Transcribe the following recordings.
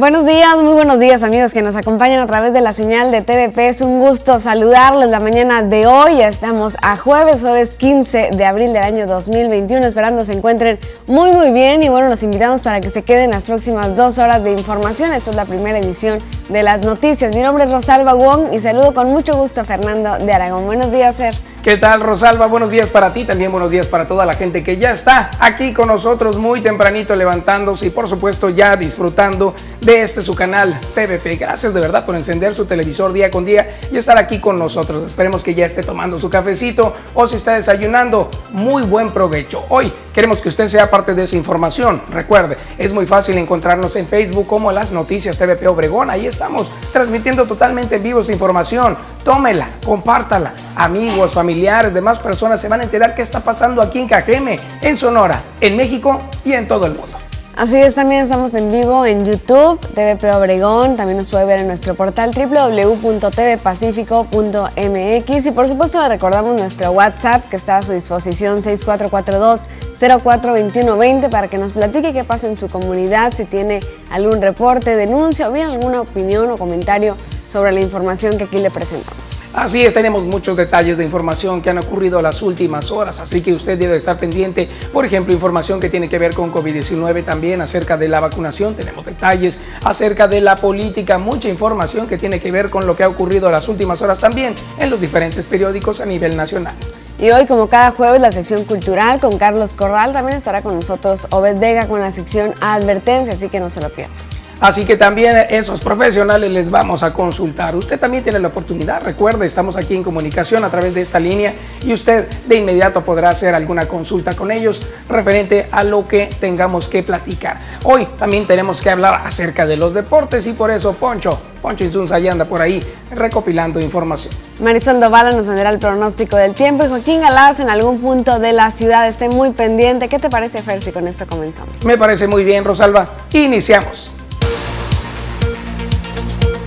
Buenos días, muy buenos días amigos que nos acompañan a través de la señal de TVP. Es un gusto saludarles la mañana de hoy. Ya estamos a jueves, jueves 15 de abril del año 2021. Esperando se encuentren muy muy bien y bueno, los invitamos para que se queden las próximas dos horas de información. Esto es la primera edición de las noticias. Mi nombre es Rosalba Wong y saludo con mucho gusto a Fernando de Aragón. Buenos días, Fer. ¿Qué tal, Rosalba? Buenos días para ti, también buenos días para toda la gente que ya está aquí con nosotros muy tempranito levantándose y por supuesto ya disfrutando de este su canal TVP. Gracias de verdad por encender su televisor día con día y estar aquí con nosotros. Esperemos que ya esté tomando su cafecito o si está desayunando, muy buen provecho. Hoy queremos que usted sea parte de esa información. Recuerde, es muy fácil encontrarnos en Facebook como las noticias TVP Obregón. Ahí estamos transmitiendo totalmente en vivo esa información. Tómela, compártala. Amigos, familiares, demás personas se van a enterar qué está pasando aquí en Cajeme, en Sonora, en México y en todo el mundo. Así es, también estamos en vivo en YouTube, TVP Obregón, también nos puede ver en nuestro portal www.tvpacifico.mx y por supuesto le recordamos nuestro WhatsApp que está a su disposición 6442-042120 para que nos platique qué pasa en su comunidad, si tiene algún reporte, denuncia o bien alguna opinión o comentario sobre la información que aquí le presentamos. Así es, tenemos muchos detalles de información que han ocurrido las últimas horas, así que usted debe estar pendiente, por ejemplo, información que tiene que ver con COVID-19 también acerca de la vacunación, tenemos detalles acerca de la política, mucha información que tiene que ver con lo que ha ocurrido las últimas horas también en los diferentes periódicos a nivel nacional. Y hoy, como cada jueves, la sección cultural con Carlos Corral también estará con nosotros Obed Vega con la sección Advertencia, así que no se lo pierdan. Así que también esos profesionales les vamos a consultar. Usted también tiene la oportunidad, recuerde, estamos aquí en comunicación a través de esta línea y usted de inmediato podrá hacer alguna consulta con ellos referente a lo que tengamos que platicar. Hoy también tenemos que hablar acerca de los deportes y por eso Poncho, Poncho Insunza ya anda por ahí recopilando información. Marisol Dovala nos dará el pronóstico del tiempo y Joaquín Galás en algún punto de la ciudad esté muy pendiente. ¿Qué te parece, Fer, si con esto comenzamos? Me parece muy bien, Rosalba. Iniciamos.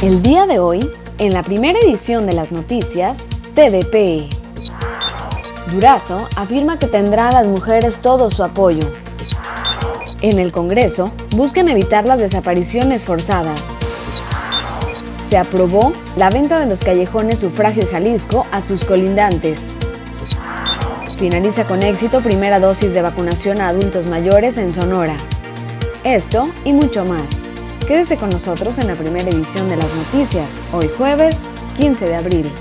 El día de hoy, en la primera edición de las noticias, TVP. Durazo afirma que tendrá a las mujeres todo su apoyo. En el Congreso, buscan evitar las desapariciones forzadas. Se aprobó la venta de los callejones Sufragio y Jalisco a sus colindantes. Finaliza con éxito primera dosis de vacunación a adultos mayores en Sonora. Esto y mucho más. Quédese con nosotros en la primera edición de las noticias, hoy jueves 15 de abril.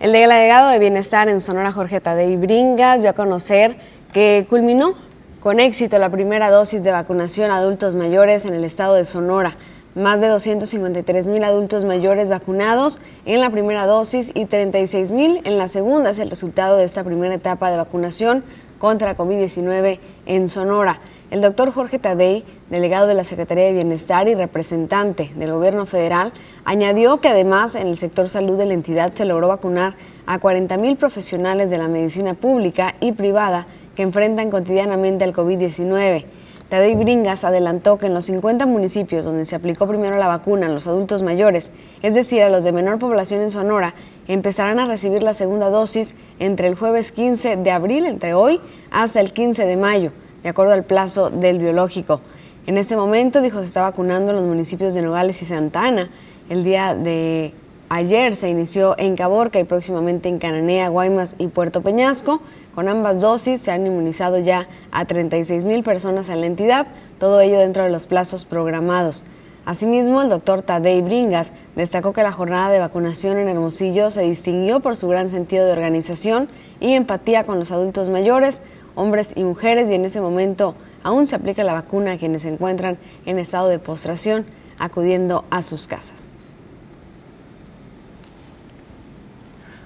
El delegado de Bienestar en Sonora, Jorge Tadei Bringas, dio a conocer que culminó con éxito la primera dosis de vacunación a adultos mayores en el estado de Sonora. Más de 253 mil adultos mayores vacunados en la primera dosis y 36 mil en la segunda es el resultado de esta primera etapa de vacunación contra COVID-19 en Sonora. El doctor Jorge Tadei, delegado de la Secretaría de Bienestar y representante del gobierno federal, añadió que además en el sector salud de la entidad se logró vacunar a 40 mil profesionales de la medicina pública y privada que enfrentan cotidianamente al COVID-19. Tadei Bringas adelantó que en los 50 municipios donde se aplicó primero la vacuna a los adultos mayores, es decir, a los de menor población en Sonora, empezarán a recibir la segunda dosis entre el jueves 15 de abril, entre hoy, hasta el 15 de mayo, de acuerdo al plazo del biológico. En este momento, dijo, se está vacunando en los municipios de Nogales y Santa Ana. El día de ayer se inició en Caborca y próximamente en Cananea, Guaymas y Puerto Peñasco. Con ambas dosis se han inmunizado ya a 36 mil personas en la entidad, todo ello dentro de los plazos programados. Asimismo, el doctor Tadei Bringas destacó que la jornada de vacunación en Hermosillo se distinguió por su gran sentido de organización y empatía con los adultos mayores, hombres y mujeres, y en ese momento aún se aplica la vacuna a quienes se encuentran en estado de postración, acudiendo a sus casas.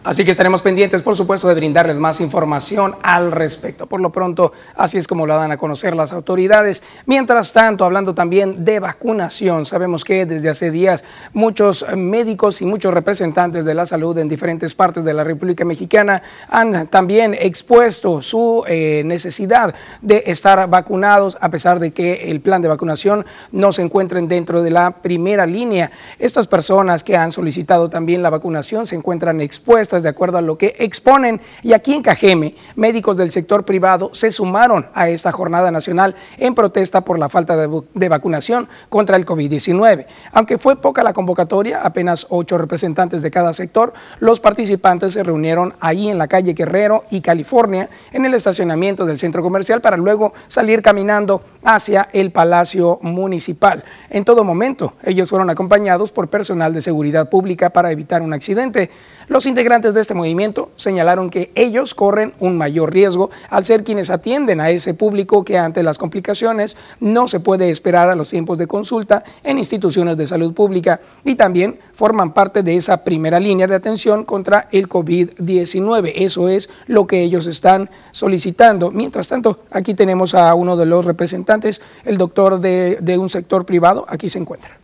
Así que estaremos pendientes, por supuesto, de brindarles más información al respecto. Por lo pronto, así es como lo dan a conocer las autoridades. Mientras tanto, hablando también de vacunación, sabemos que desde hace días muchos médicos y muchos representantes de la salud en diferentes partes de la República Mexicana han también expuesto su eh, necesidad de estar vacunados, a pesar de que el plan de vacunación no se encuentren dentro de la primera línea. Estas personas que han solicitado también la vacunación se encuentran expuestas de acuerdo a lo que exponen. Y aquí en Cajeme, médicos del sector privado se sumaron a esta jornada nacional en protesta por la falta de, vacunación contra el COVID-19. Aunque fue poca la convocatoria, apenas ocho representantes de cada sector, los participantes se reunieron ahí en la calle Guerrero y California, en el estacionamiento del centro comercial, para luego salir caminando hacia el Palacio Municipal. En todo momento, ellos fueron acompañados por personal de seguridad pública para evitar un accidente. Los integrantes de este movimiento señalaron que ellos corren un mayor riesgo al ser quienes atienden a ese público que ante las complicaciones no se puede esperar a los tiempos de consulta en instituciones de salud pública y también forman parte de esa primera línea de atención contra el COVID-19. Eso es lo que ellos están solicitando. Mientras tanto, aquí tenemos a uno de los representantes, el doctor de, de un sector privado, aquí se encuentra.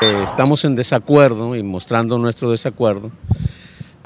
Eh, estamos en desacuerdo y mostrando nuestro desacuerdo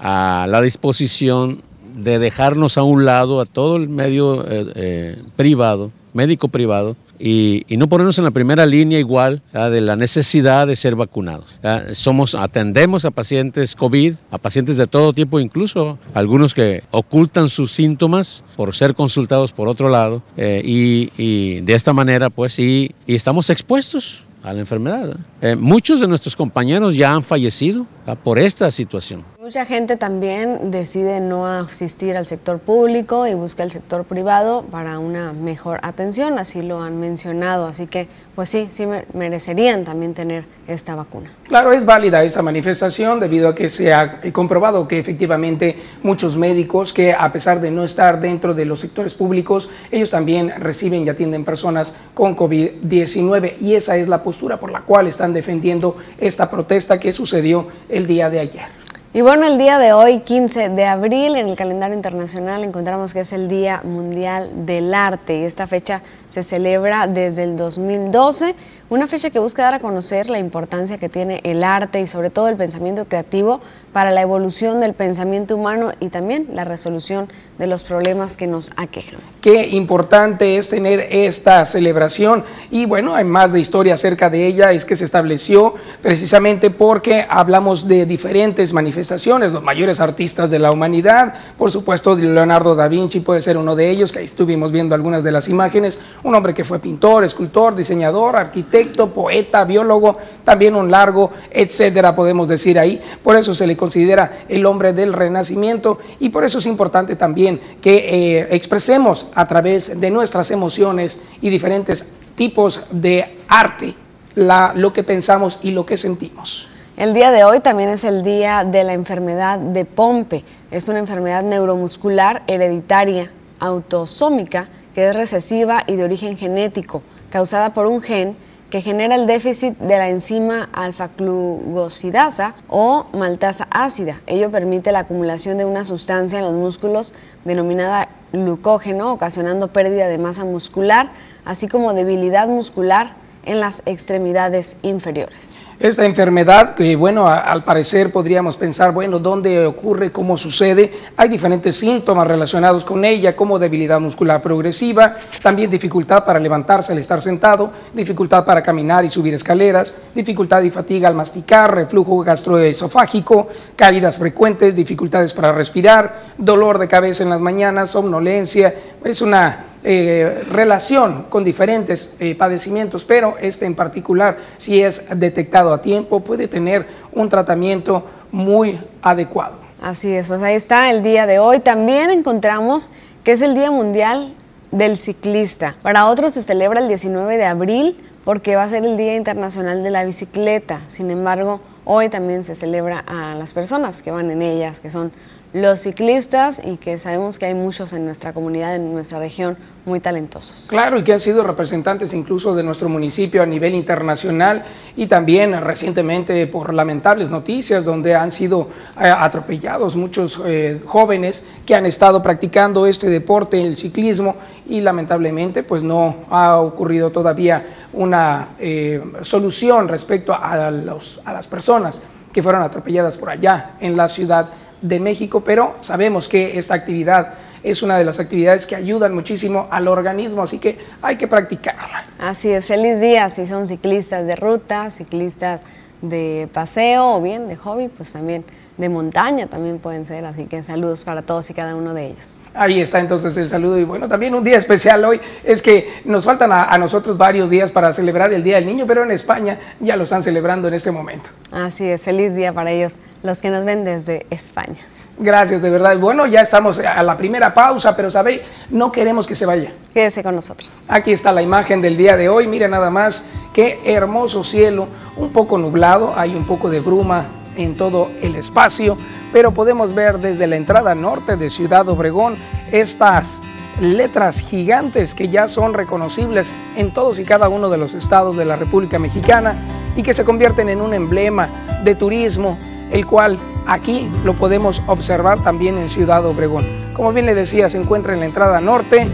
a la disposición de dejarnos a un lado a todo el medio eh, eh, privado, médico privado, y, no ponernos en la primera línea igual de la necesidad de ser vacunados. Somos, atendemos a pacientes COVID, a pacientes de todo tipo, incluso algunos que ocultan sus síntomas por ser consultados por otro lado, y, de esta manera, pues, y estamos expuestos a la enfermedad. Eh, muchos de nuestros compañeros ya han fallecido por esta situación. Mucha gente también decide no asistir al sector público y busca el sector privado para una mejor atención, así lo han mencionado, así que pues sí, sí merecerían también tener esta vacuna. Claro, es válida esa manifestación debido a que se ha comprobado que efectivamente muchos médicos que a pesar de no estar dentro de los sectores públicos, ellos también reciben y atienden personas con COVID-19 y esa es la postura por la cual están defendiendo esta protesta que sucedió el día de ayer. Y bueno, el día de hoy, 15 de abril, en el calendario internacional encontramos que es el Día Mundial del Arte y esta fecha se celebra desde el 2012, una fecha que busca dar a conocer la importancia que tiene el arte y sobre todo el pensamiento creativo para la evolución del pensamiento humano y también la resolución de los problemas que nos aquejan. Qué importante es tener esta celebración. Y bueno, hay más de historia acerca de ella, es que se estableció precisamente porque hablamos de diferentes manifestaciones, los mayores artistas de la humanidad, por supuesto Leonardo da Vinci puede ser uno de ellos, que ahí estuvimos viendo algunas de las imágenes, un hombre que fue pintor, escultor, diseñador, arquitecto, poeta, biólogo, también un largo, etcétera, podemos decir ahí, por eso se le considera el hombre del renacimiento y por eso es importante también que eh, expresemos a través de nuestras emociones y diferentes tipos de arte lo que pensamos y lo que sentimos. El día de hoy también es el día de la enfermedad de Pompe. Es una enfermedad neuromuscular hereditaria autosómica que es recesiva y de origen genético, causada por un gen que genera el déficit de la enzima alfa-glucosidasa o maltasa ácida. Ello permite la acumulación de una sustancia en los músculos denominada glucógeno, ocasionando pérdida de masa muscular, así como debilidad muscular en las extremidades inferiores. Esta enfermedad, que bueno, al parecer podríamos pensar, bueno, ¿dónde ocurre? ¿Cómo sucede? Hay diferentes síntomas relacionados con ella, como debilidad muscular progresiva, también dificultad para levantarse al estar sentado, dificultad para caminar y subir escaleras, dificultad y fatiga al masticar, reflujo gastroesofágico, caídas frecuentes, dificultades para respirar, dolor de cabeza en las mañanas, somnolencia. Es una eh, relación con diferentes eh, padecimientos, pero este en particular, si es detectado a tiempo, puede tener un tratamiento muy adecuado. Así es, pues ahí está el día de hoy. También encontramos que es el Día Mundial del Ciclista. Para otros se celebra el 19 de abril porque va a ser el Día Internacional de la Bicicleta. Sin embargo, hoy también se celebra a las personas que van en ellas, que son los ciclistas y que sabemos que hay muchos en nuestra comunidad, en nuestra región, muy talentosos. Claro, y que han sido representantes incluso de nuestro municipio a nivel internacional y también recientemente por lamentables noticias donde han sido eh, atropellados muchos eh, jóvenes que han estado practicando este deporte, el ciclismo, y lamentablemente pues no ha ocurrido todavía una eh, solución respecto a, los, a las personas que fueron atropelladas por allá en la ciudad de México, pero sabemos que esta actividad es una de las actividades que ayudan muchísimo al organismo, así que hay que practicarla. Así es, feliz día si son ciclistas de ruta, ciclistas de paseo o bien de hobby, pues también de montaña también pueden ser. Así que saludos para todos y cada uno de ellos. Ahí está entonces el saludo. Y bueno, también un día especial hoy es que nos faltan a, nosotros varios días para celebrar el Día del Niño, pero en España ya lo están celebrando en este momento. Así es, feliz día para ellos, los que nos ven desde España. Gracias, de verdad. Bueno, ya estamos a la primera pausa, pero sabéis, no queremos que se vaya. Quédese con nosotros. Aquí está la imagen del día de hoy. Mira nada más qué hermoso cielo, un poco nublado, hay un poco de bruma en todo el espacio, pero podemos ver desde la entrada norte de Ciudad Obregón estas letras gigantes que ya son reconocibles en todos y cada uno de los estados de la República Mexicana y que se convierten en un emblema de turismo, el cual Aquí lo podemos observar también en Ciudad Obregón. Como bien le decía, se encuentra en la entrada norte,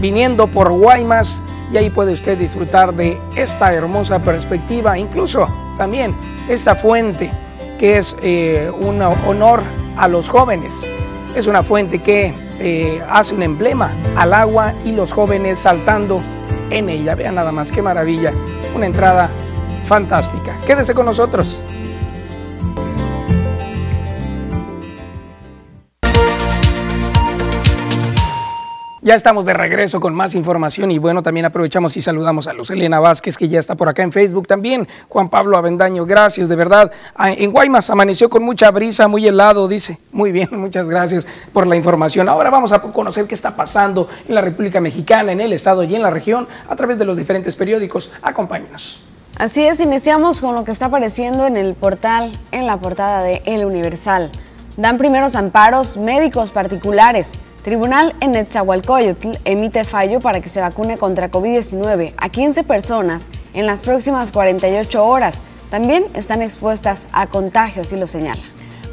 viniendo por Guaymas, y ahí puede usted disfrutar de esta hermosa perspectiva, incluso también esta fuente que es eh, un honor a los jóvenes. Es una fuente que eh, hace un emblema al agua y los jóvenes saltando en ella. Vean nada más, qué maravilla. Una entrada fantástica. Quédese con nosotros. Ya estamos de regreso con más información y bueno, también aprovechamos y saludamos a Luz Elena Vázquez que ya está por acá en Facebook también. Juan Pablo Avendaño, gracias de verdad. Ah, en Guaymas amaneció con mucha brisa, muy helado, dice. Muy bien, muchas gracias por la información. Ahora vamos a conocer qué está pasando en la República Mexicana, en el estado y en la región a través de los diferentes periódicos. Acompáñenos. Así es, iniciamos con lo que está apareciendo en el portal, en la portada de El Universal. Dan primeros amparos médicos particulares Tribunal en Netzahualcoyotl emite fallo para que se vacune contra COVID-19 a 15 personas en las próximas 48 horas. También están expuestas a contagio, así lo señala.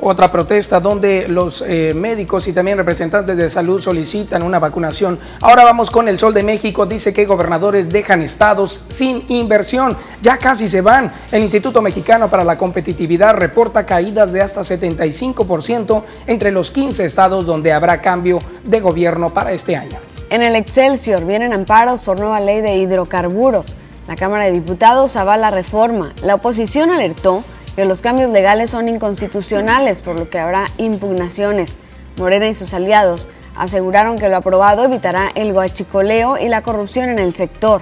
Otra protesta donde los eh, médicos y también representantes de salud solicitan una vacunación. Ahora vamos con el Sol de México. Dice que gobernadores dejan estados sin inversión. Ya casi se van. El Instituto Mexicano para la Competitividad reporta caídas de hasta 75% entre los 15 estados donde habrá cambio de gobierno para este año. En el Excelsior vienen amparos por nueva ley de hidrocarburos. La Cámara de Diputados avala reforma. La oposición alertó que los cambios legales son inconstitucionales, por lo que habrá impugnaciones. Morena y sus aliados aseguraron que lo aprobado evitará el guachicoleo y la corrupción en el sector.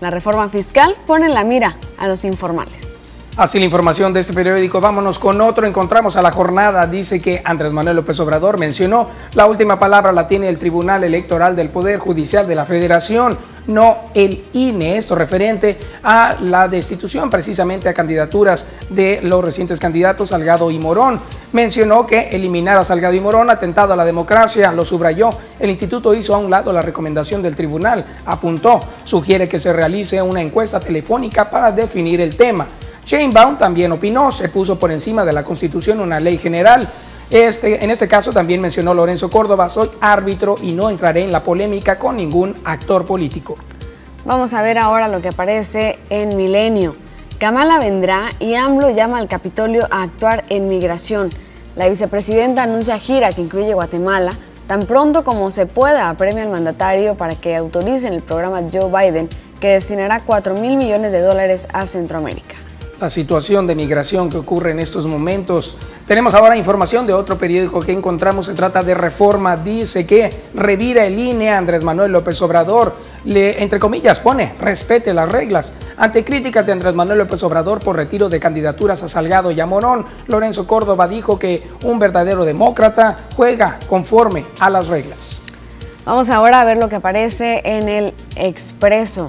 La reforma fiscal pone en la mira a los informales. Así la información de este periódico. Vámonos con otro. Encontramos a la jornada. Dice que Andrés Manuel López Obrador mencionó la última palabra la tiene el Tribunal Electoral del Poder Judicial de la Federación, no el INE. Esto referente a la destitución precisamente a candidaturas de los recientes candidatos Salgado y Morón. Mencionó que eliminar a Salgado y Morón atentado a la democracia, lo subrayó. El instituto hizo a un lado la recomendación del tribunal. Apuntó, sugiere que se realice una encuesta telefónica para definir el tema. Baum también opinó, se puso por encima de la Constitución una ley general. Este, en este caso también mencionó Lorenzo Córdoba, soy árbitro y no entraré en la polémica con ningún actor político. Vamos a ver ahora lo que aparece en Milenio. Kamala vendrá y AMLO llama al Capitolio a actuar en migración. La vicepresidenta anuncia gira que incluye Guatemala. Tan pronto como se pueda, apremia al mandatario para que autoricen el programa Joe Biden, que destinará 4 mil millones de dólares a Centroamérica la situación de migración que ocurre en estos momentos. Tenemos ahora información de otro periódico que encontramos, se trata de Reforma, dice que revira el INE Andrés Manuel López Obrador, le, entre comillas, pone, respete las reglas. Ante críticas de Andrés Manuel López Obrador por retiro de candidaturas a Salgado y a Morón, Lorenzo Córdoba dijo que un verdadero demócrata juega conforme a las reglas. Vamos ahora a ver lo que aparece en el Expreso.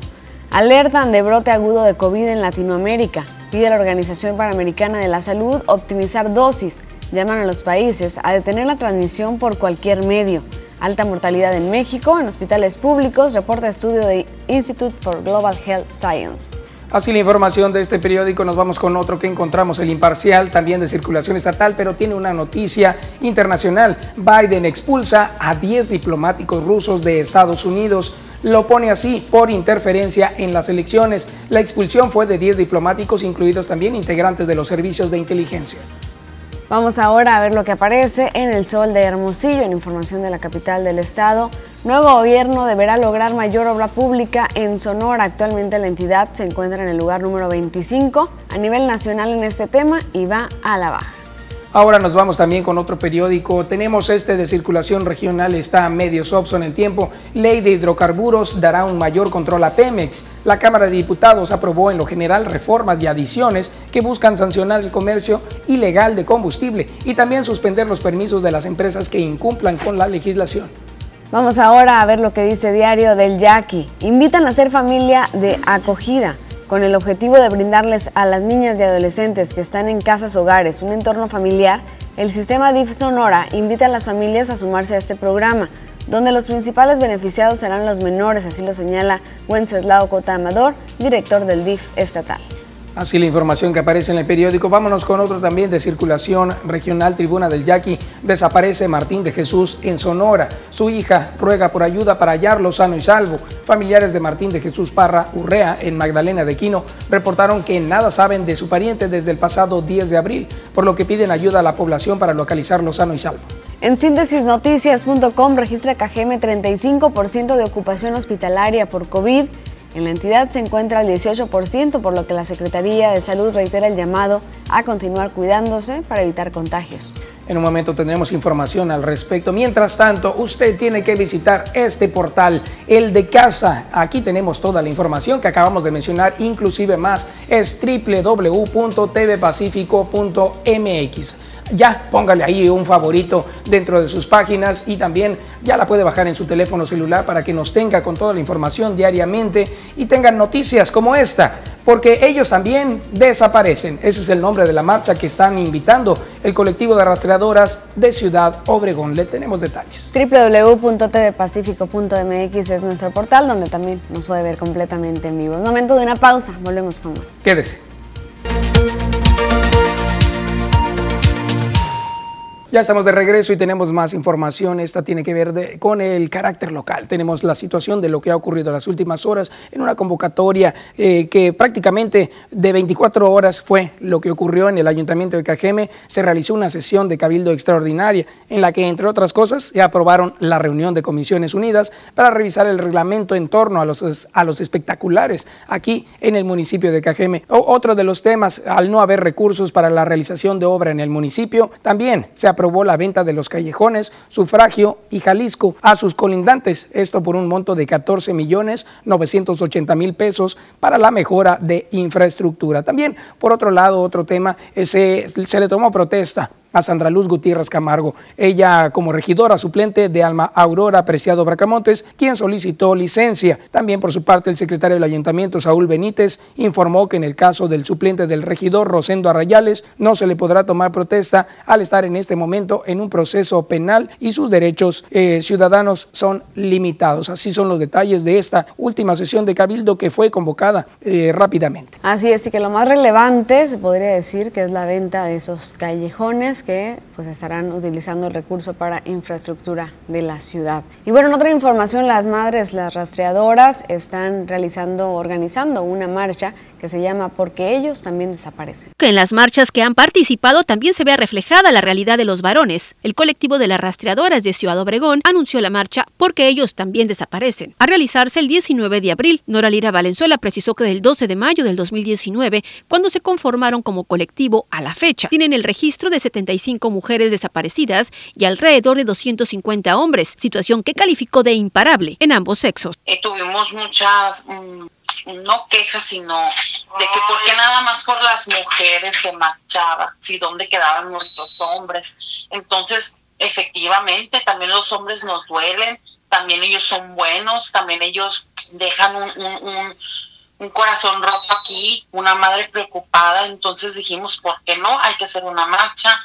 Alertan de brote agudo de COVID en Latinoamérica. Pide a la Organización Panamericana de la Salud optimizar dosis. Llaman a los países a detener la transmisión por cualquier medio. Alta mortalidad en México, en hospitales públicos, reporta estudio de Institute for Global Health Science. Así la información de este periódico, nos vamos con otro que encontramos, el imparcial, también de circulación estatal, pero tiene una noticia internacional. Biden expulsa a 10 diplomáticos rusos de Estados Unidos lo pone así por interferencia en las elecciones. La expulsión fue de 10 diplomáticos, incluidos también integrantes de los servicios de inteligencia. Vamos ahora a ver lo que aparece en el Sol de Hermosillo, en información de la capital del estado. Nuevo gobierno deberá lograr mayor obra pública en Sonora. Actualmente la entidad se encuentra en el lugar número 25 a nivel nacional en este tema y va a la baja. Ahora nos vamos también con otro periódico. Tenemos este de circulación regional, está medio sopso en el tiempo. Ley de hidrocarburos dará un mayor control a Pemex. La Cámara de Diputados aprobó en lo general reformas y adiciones que buscan sancionar el comercio ilegal de combustible y también suspender los permisos de las empresas que incumplan con la legislación. Vamos ahora a ver lo que dice Diario del Yaqui. Invitan a ser familia de acogida con el objetivo de brindarles a las niñas y adolescentes que están en casas hogares un entorno familiar, el sistema DIF Sonora invita a las familias a sumarse a este programa, donde los principales beneficiados serán los menores, así lo señala Wenceslao Cota Amador, director del DIF estatal. Así la información que aparece en el periódico. Vámonos con otro también de circulación regional. Tribuna del Yaqui. Desaparece Martín de Jesús en Sonora. Su hija ruega por ayuda para hallarlo sano y salvo. Familiares de Martín de Jesús Parra Urrea en Magdalena de Quino reportaron que nada saben de su pariente desde el pasado 10 de abril, por lo que piden ayuda a la población para localizarlo sano y salvo. En síntesisnoticias.com registra KGM 35% de ocupación hospitalaria por COVID en la entidad se encuentra el 18%, por lo que la Secretaría de Salud reitera el llamado a continuar cuidándose para evitar contagios. En un momento tendremos información al respecto. Mientras tanto, usted tiene que visitar este portal, el de casa. Aquí tenemos toda la información que acabamos de mencionar, inclusive más. Es www.tvpacifico.mx ya póngale ahí un favorito dentro de sus páginas y también ya la puede bajar en su teléfono celular para que nos tenga con toda la información diariamente y tengan noticias como esta, porque ellos también desaparecen. Ese es el nombre de la marcha que están invitando el colectivo de rastreadoras de Ciudad Obregón. Le tenemos detalles. www.tvpacifico.mx es nuestro portal donde también nos puede ver completamente en vivo. Es momento de una pausa, volvemos con más. Quédese. Ya estamos de regreso y tenemos más información. Esta tiene que ver con el carácter local. Tenemos la situación de lo que ha ocurrido en las últimas horas en una convocatoria eh, que prácticamente de 24 horas fue lo que ocurrió en el Ayuntamiento de Cajeme. Se realizó una sesión de cabildo extraordinaria en la que, entre otras cosas, se aprobaron la reunión de Comisiones Unidas para revisar el reglamento en torno a los, a los espectaculares aquí en el municipio de Cajeme. otro de los temas, al no haber recursos para la realización de obra en el municipio, también se aprobó la venta de los callejones, sufragio y Jalisco a sus colindantes, esto por un monto de 14 millones 980 mil pesos para la mejora de infraestructura. También, por otro lado, otro tema, ese, se le tomó protesta a Sandra Luz Gutiérrez Camargo, ella como regidora suplente de Alma Aurora Preciado Bracamontes, quien solicitó licencia. También por su parte el secretario del ayuntamiento, Saúl Benítez, informó que en el caso del suplente del regidor, Rosendo Arrayales, no se le podrá tomar protesta al estar en este momento en un proceso penal y sus derechos eh, ciudadanos son limitados. Así son los detalles de esta última sesión de Cabildo que fue convocada eh, rápidamente. Así es, y que lo más relevante se podría decir que es la venta de esos callejones que pues estarán utilizando el recurso para infraestructura de la ciudad. Y bueno, en otra información, las madres, las rastreadoras están realizando, organizando una marcha que se llama Porque ellos también desaparecen. Que en las marchas que han participado también se vea reflejada la realidad de los varones. El colectivo de las rastreadoras de Ciudad Obregón anunció la marcha Porque ellos también desaparecen. A realizarse el 19 de abril, Nora Lira Valenzuela precisó que del 12 de mayo del 2019, cuando se conformaron como colectivo a la fecha, tienen el registro de 70 mujeres desaparecidas y alrededor de 250 hombres, situación que calificó de imparable en ambos sexos. Eh, tuvimos muchas, mm, no quejas, sino de que por qué nada más por las mujeres se marchaba, si dónde quedaban nuestros hombres. Entonces, efectivamente, también los hombres nos duelen, también ellos son buenos, también ellos dejan un un corazón roto aquí, una madre preocupada, entonces dijimos, ¿por qué no? Hay que hacer una marcha,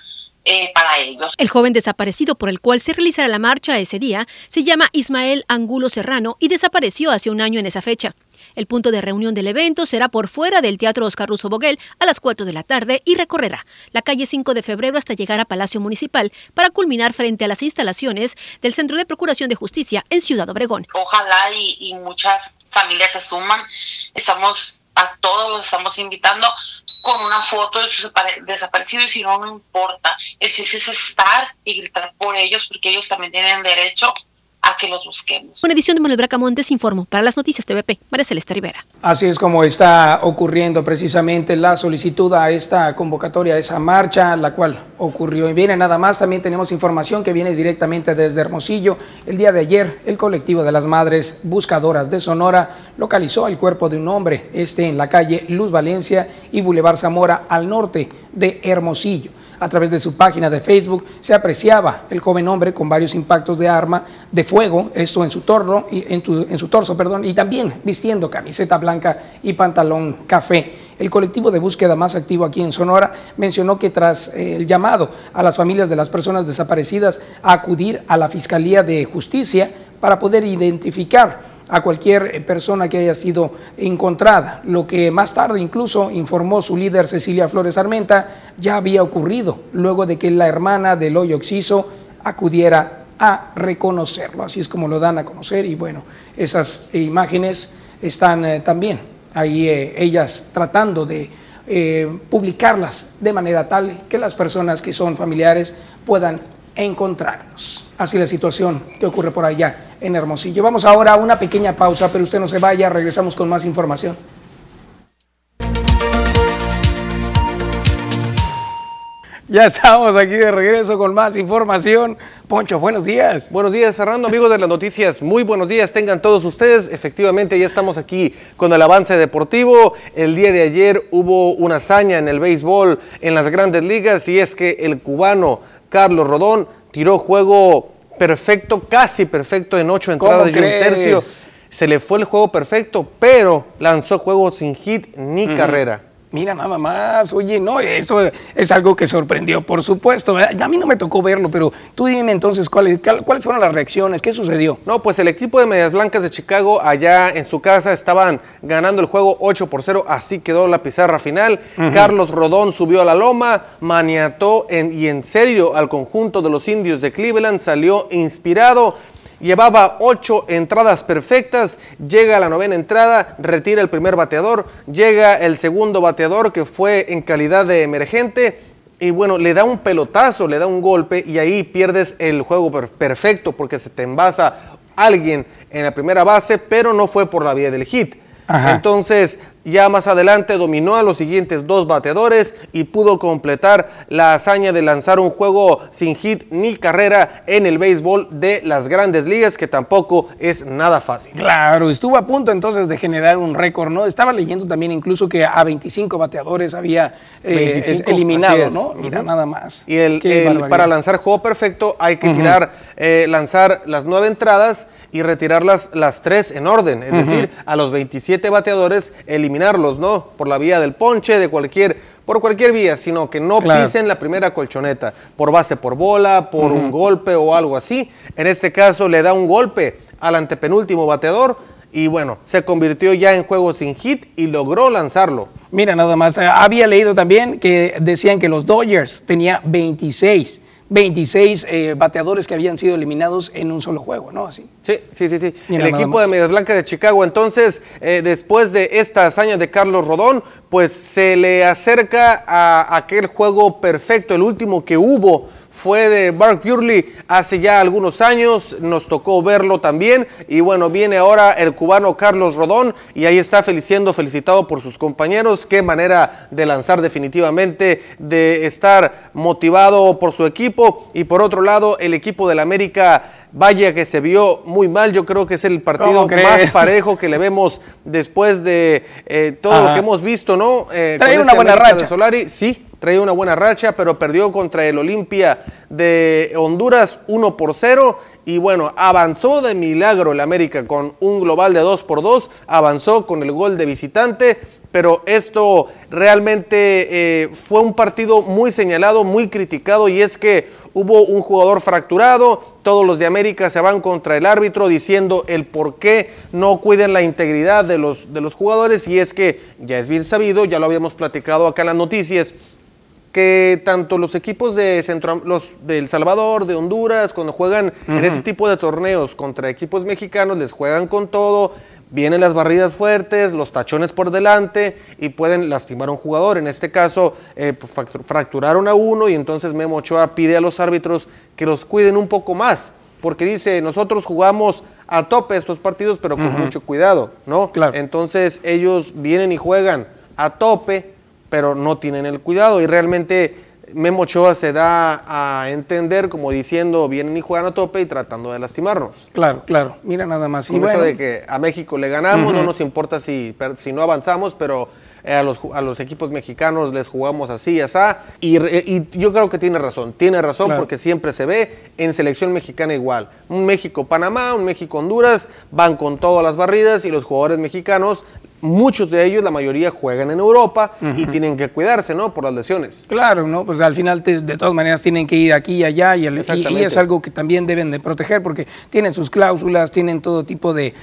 eh, para ellos. El joven desaparecido por el cual se realizará la marcha ese día se llama Ismael Angulo Serrano y desapareció hace un año en esa fecha. El punto de reunión del evento será por fuera del Teatro Oscar Russo Boguel a las 4 de la tarde y recorrerá la calle 5 de febrero hasta llegar a Palacio Municipal para culminar frente a las instalaciones del Centro de Procuración de Justicia en Ciudad Obregón. Ojalá y, y muchas familias se suman. Estamos a todos los estamos invitando con una foto de sus desaparecidos y si no, no importa. El chiste es estar y gritar por ellos porque ellos también tienen derecho a que los busquemos. Una edición de Manuel Bracamontes informó para las noticias TVP, María Celeste Rivera. Así es como está ocurriendo precisamente la solicitud a esta convocatoria, a esa marcha, la cual ocurrió. Y viene nada más, también tenemos información que viene directamente desde Hermosillo. El día de ayer, el colectivo de las Madres Buscadoras de Sonora localizó el cuerpo de un hombre, este en la calle Luz Valencia y Boulevard Zamora, al norte de Hermosillo. A través de su página de Facebook se apreciaba el joven hombre con varios impactos de arma de fuego, esto en su, torno, en, en su torso, perdón, y también vistiendo camiseta blanca y pantalón café. El colectivo de búsqueda más activo aquí en Sonora mencionó que tras eh, el llamado a las familias de las personas desaparecidas a acudir a la Fiscalía de Justicia para poder identificar a cualquier eh, persona que haya sido encontrada. Lo que más tarde incluso informó su líder Cecilia Flores Armenta ya había ocurrido luego de que la hermana del hoyo oxiso acudiera a reconocerlo. Así es como lo dan a conocer y bueno, esas imágenes están eh, también ahí eh, ellas tratando de publicarlas de manera tal que las personas que son familiares puedan encontrarnos. Así la situación que ocurre por allá en Hermosillo. Vamos ahora a una pequeña pausa, pero usted no se vaya, regresamos con más información. Ya estamos aquí de regreso con más información. Poncho, buenos días. Buenos días, Fernando, amigos de las noticias. Muy buenos días, tengan todos ustedes. Efectivamente, ya estamos aquí con el avance deportivo. El día de ayer hubo una hazaña en el béisbol en las grandes ligas y es que el cubano Carlos Rodón tiró juego perfecto, casi perfecto en ocho entradas y un tercio. Se le fue el juego perfecto, pero lanzó juego sin hit ni carrera. Mira nada más, oye, no, eso es algo que sorprendió, por supuesto. A mí no me tocó verlo, pero tú dime entonces cuáles, cuáles fueron las reacciones, qué sucedió. No, pues el equipo de Medias Blancas de Chicago allá en su casa estaban ganando el juego 8 por 0, así quedó la pizarra final. Carlos Rodón subió a la loma, maniató y en serio al conjunto de los indios de Cleveland, salió inspirado llevaba ocho entradas perfectas, llega a la novena entrada, retira el primer bateador, llega el segundo bateador que fue en calidad de emergente y bueno, le da un pelotazo, le da un golpe y ahí pierdes el juego perfecto porque se te envasa alguien en la primera base, pero no fue por la vía del hit. Entonces, ya más adelante dominó a los siguientes dos bateadores y pudo completar la hazaña de lanzar un juego sin hit ni carrera en el béisbol de las grandes ligas, que tampoco es nada fácil. Claro, estuvo a punto entonces de generar un récord, ¿no? Estaba leyendo también incluso que a 25 bateadores había eh, eliminado, ¿no? Mira, nada más. Y el, para lanzar juego perfecto hay que tirar, eh, lanzar las nueve entradas y retirarlas las tres en orden, es decir, a los 27 bateadores eliminarlos, ¿no? Por la vía del ponche, de cualquier, por cualquier vía, sino que no pisen la primera colchoneta, por base por bola, por un golpe o algo así. En este caso le da un golpe al antepenúltimo bateador y bueno, se convirtió ya en juego sin hit y logró lanzarlo. Mira, nada más, eh, había leído también que decían que los Dodgers tenía 26 26 eh, bateadores que habían sido eliminados en un solo juego, ¿no? Así. Sí, sí, sí. sí. el equipo de Medias Blancas de Chicago, entonces, eh, después de esta hazaña de Carlos Rodón, pues se le acerca a aquel juego perfecto, el último que hubo fue de Mark Burley hace ya algunos años, nos tocó verlo también y bueno, viene ahora el cubano Carlos Rodón y ahí está feliciendo, felicitado por sus compañeros, qué manera de lanzar definitivamente, de estar motivado por su equipo y por otro lado el equipo del América Vaya que se vio muy mal, yo creo que es el partido más parejo que le vemos después de eh, todo lo que hemos visto, ¿no? Eh, Trae una este buena racha. Solari, sí, traía una buena racha, pero perdió contra el Olimpia de Honduras 1 por 0 y bueno, avanzó de milagro el América con un global de 2 por 2, avanzó con el gol de visitante, pero esto realmente eh, fue un partido muy señalado, muy criticado. Y es que hubo un jugador fracturado, todos los de América se van contra el árbitro diciendo el por qué no cuiden la integridad de los, de los jugadores y es que ya es bien sabido, ya lo habíamos platicado acá en las noticias, que tanto los equipos de Centro, los de El Salvador, de Honduras, cuando juegan en ese tipo de torneos contra equipos mexicanos, les juegan con todo, vienen las barridas fuertes, los tachones por delante y pueden lastimar a un jugador. En este caso, eh, fracturaron a uno y entonces Memo Ochoa pide a los árbitros que los cuiden un poco más. porque dice, nosotros jugamos a tope estos partidos, pero con mucho cuidado, ¿no? Claro. Entonces ellos vienen y juegan a tope, pero no tienen el cuidado y realmente Memo Ochoa se da a entender como diciendo vienen y juegan a tope y tratando de lastimarnos. Claro, claro. Mira nada más. Y eso de que a México le ganamos, no nos importa si, si no avanzamos, pero eh, a, los, a los equipos mexicanos les jugamos así, así. Y, y yo creo que tiene razón. Tiene razón porque siempre se ve en selección mexicana igual. Un México-Panamá, un México-Honduras, van con todas las barridas y los jugadores mexicanos muchos de ellos, la mayoría juegan en Europa y tienen que cuidarse, ¿no? Por las lesiones. Claro, ¿no? Pues al final de todas maneras tienen que ir aquí y allá y, es algo que también deben de proteger porque tienen sus cláusulas, tienen todo tipo de,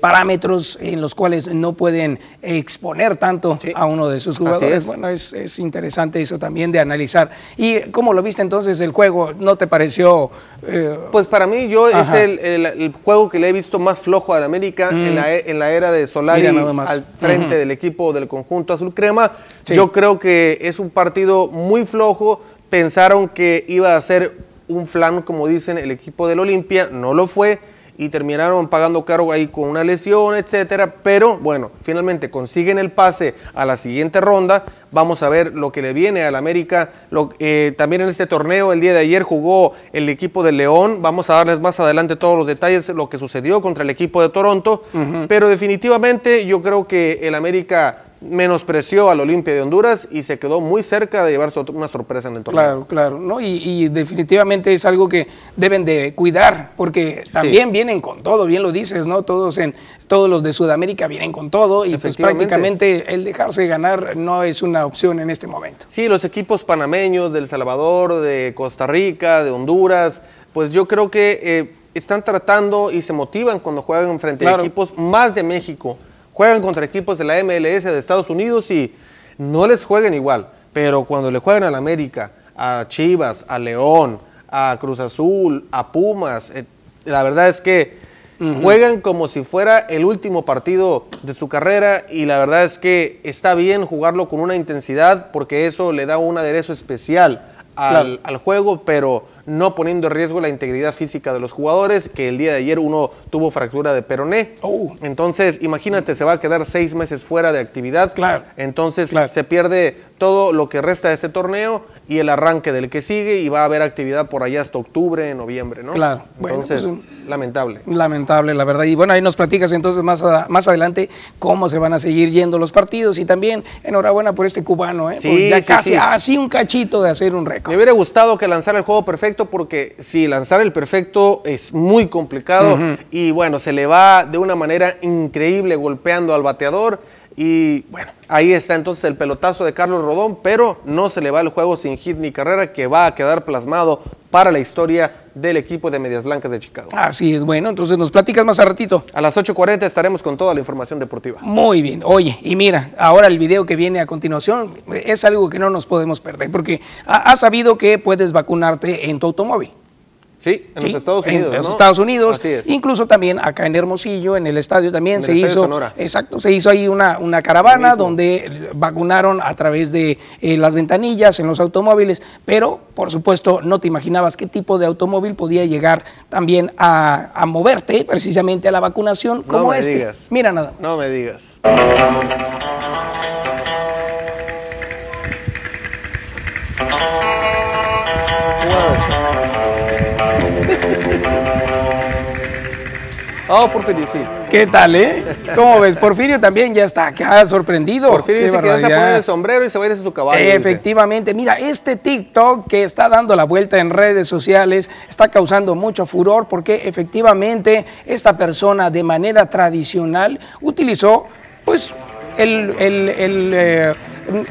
parámetros en los cuales no pueden exponer tanto a uno de sus jugadores. Bueno, es, interesante eso también de analizar. ¿Y cómo lo viste entonces el juego? ¿No te pareció...? Eh, pues para mí yo es el, juego que le he visto más flojo al América en, mm. la, e, en la era de Solari al frente del equipo del conjunto azul crema. Yo creo que es un partido muy flojo. Pensaron que iba a ser un flan, como dicen, el equipo del Olimpia. No lo fue y terminaron pagando caro ahí con una lesión, etcétera. Pero bueno, finalmente consiguen el pase a la siguiente ronda. Vamos a ver lo que le viene al América. Eh, también en este torneo, el día de ayer jugó el equipo de León. Vamos a darles más adelante todos los detalles de lo que sucedió contra el equipo de Toronto. Pero definitivamente yo creo que el América menospreció al Olimpia de Honduras y se quedó muy cerca de llevarse una sorpresa en el torneo. Claro, claro, ¿no? Y, definitivamente es algo que deben de cuidar, porque también vienen con todo, bien lo dices, ¿no? Todos en todos los de Sudamérica vienen con todo y pues prácticamente el dejarse ganar no es una opción en este momento. Sí, los equipos panameños del Salvador, de Costa Rica, de Honduras, pues yo creo que eh, están tratando y se motivan cuando juegan frente a equipos más de México juegan contra equipos de la MLS de Estados Unidos y no les juegan igual. Pero cuando le juegan a la América, a Chivas, a León, a Cruz Azul, a Pumas, eh, la verdad es que juegan como si fuera el último partido de su carrera y la verdad es que está bien jugarlo con una intensidad porque eso le da un aderezo especial al, al juego, pero no poniendo en riesgo la integridad física de los jugadores, que el día de ayer uno tuvo fractura de peroné. Oh. Entonces, imagínate, se va a quedar seis meses fuera de actividad. Claro. Entonces, se pierde todo lo que resta de este torneo y el arranque del que sigue y va a haber actividad por allá hasta octubre, noviembre, ¿no? Claro. Entonces, pues, lamentable. Lamentable, la verdad. Y bueno, ahí nos platicas entonces más, más adelante cómo se van a seguir yendo los partidos y también enhorabuena por este cubano, ¿eh? Sí, ya casi así un cachito de hacer un récord. Me hubiera gustado que lanzara el juego perfecto porque si lanzar el perfecto es muy complicado y bueno, se le va de una manera increíble golpeando al bateador y bueno, ahí está entonces el pelotazo de Carlos Rodón, pero no se le va el juego sin hit ni carrera que va a quedar plasmado para la historia del equipo de Medias Blancas de Chicago. Así es, bueno, entonces nos platicas más a ratito. A las 8.40 estaremos con toda la información deportiva. Muy bien, oye, y mira, ahora el video que viene a continuación es algo que no nos podemos perder, porque has sabido que puedes vacunarte en tu automóvil. Sí, en los Estados Unidos. En los Estados Unidos. Incluso también acá en Hermosillo, en el estadio también se hizo. Exacto, se hizo ahí una, una caravana donde vacunaron a través de eh, las ventanillas en los automóviles, pero por supuesto no te imaginabas qué tipo de automóvil podía llegar también a, moverte precisamente a la vacunación como no me este. Digas. Mira nada No me digas. Oh, Porfirio, sí. ¿Qué tal, eh? ¿Cómo ves? Porfirio también ya está acá sorprendido. Porfirio dice que ya se poner el sombrero y se va a ir a su caballo. Efectivamente. Mira, este TikTok que está dando la vuelta en redes sociales está causando mucho furor porque efectivamente esta persona de manera tradicional utilizó pues el, el, eh,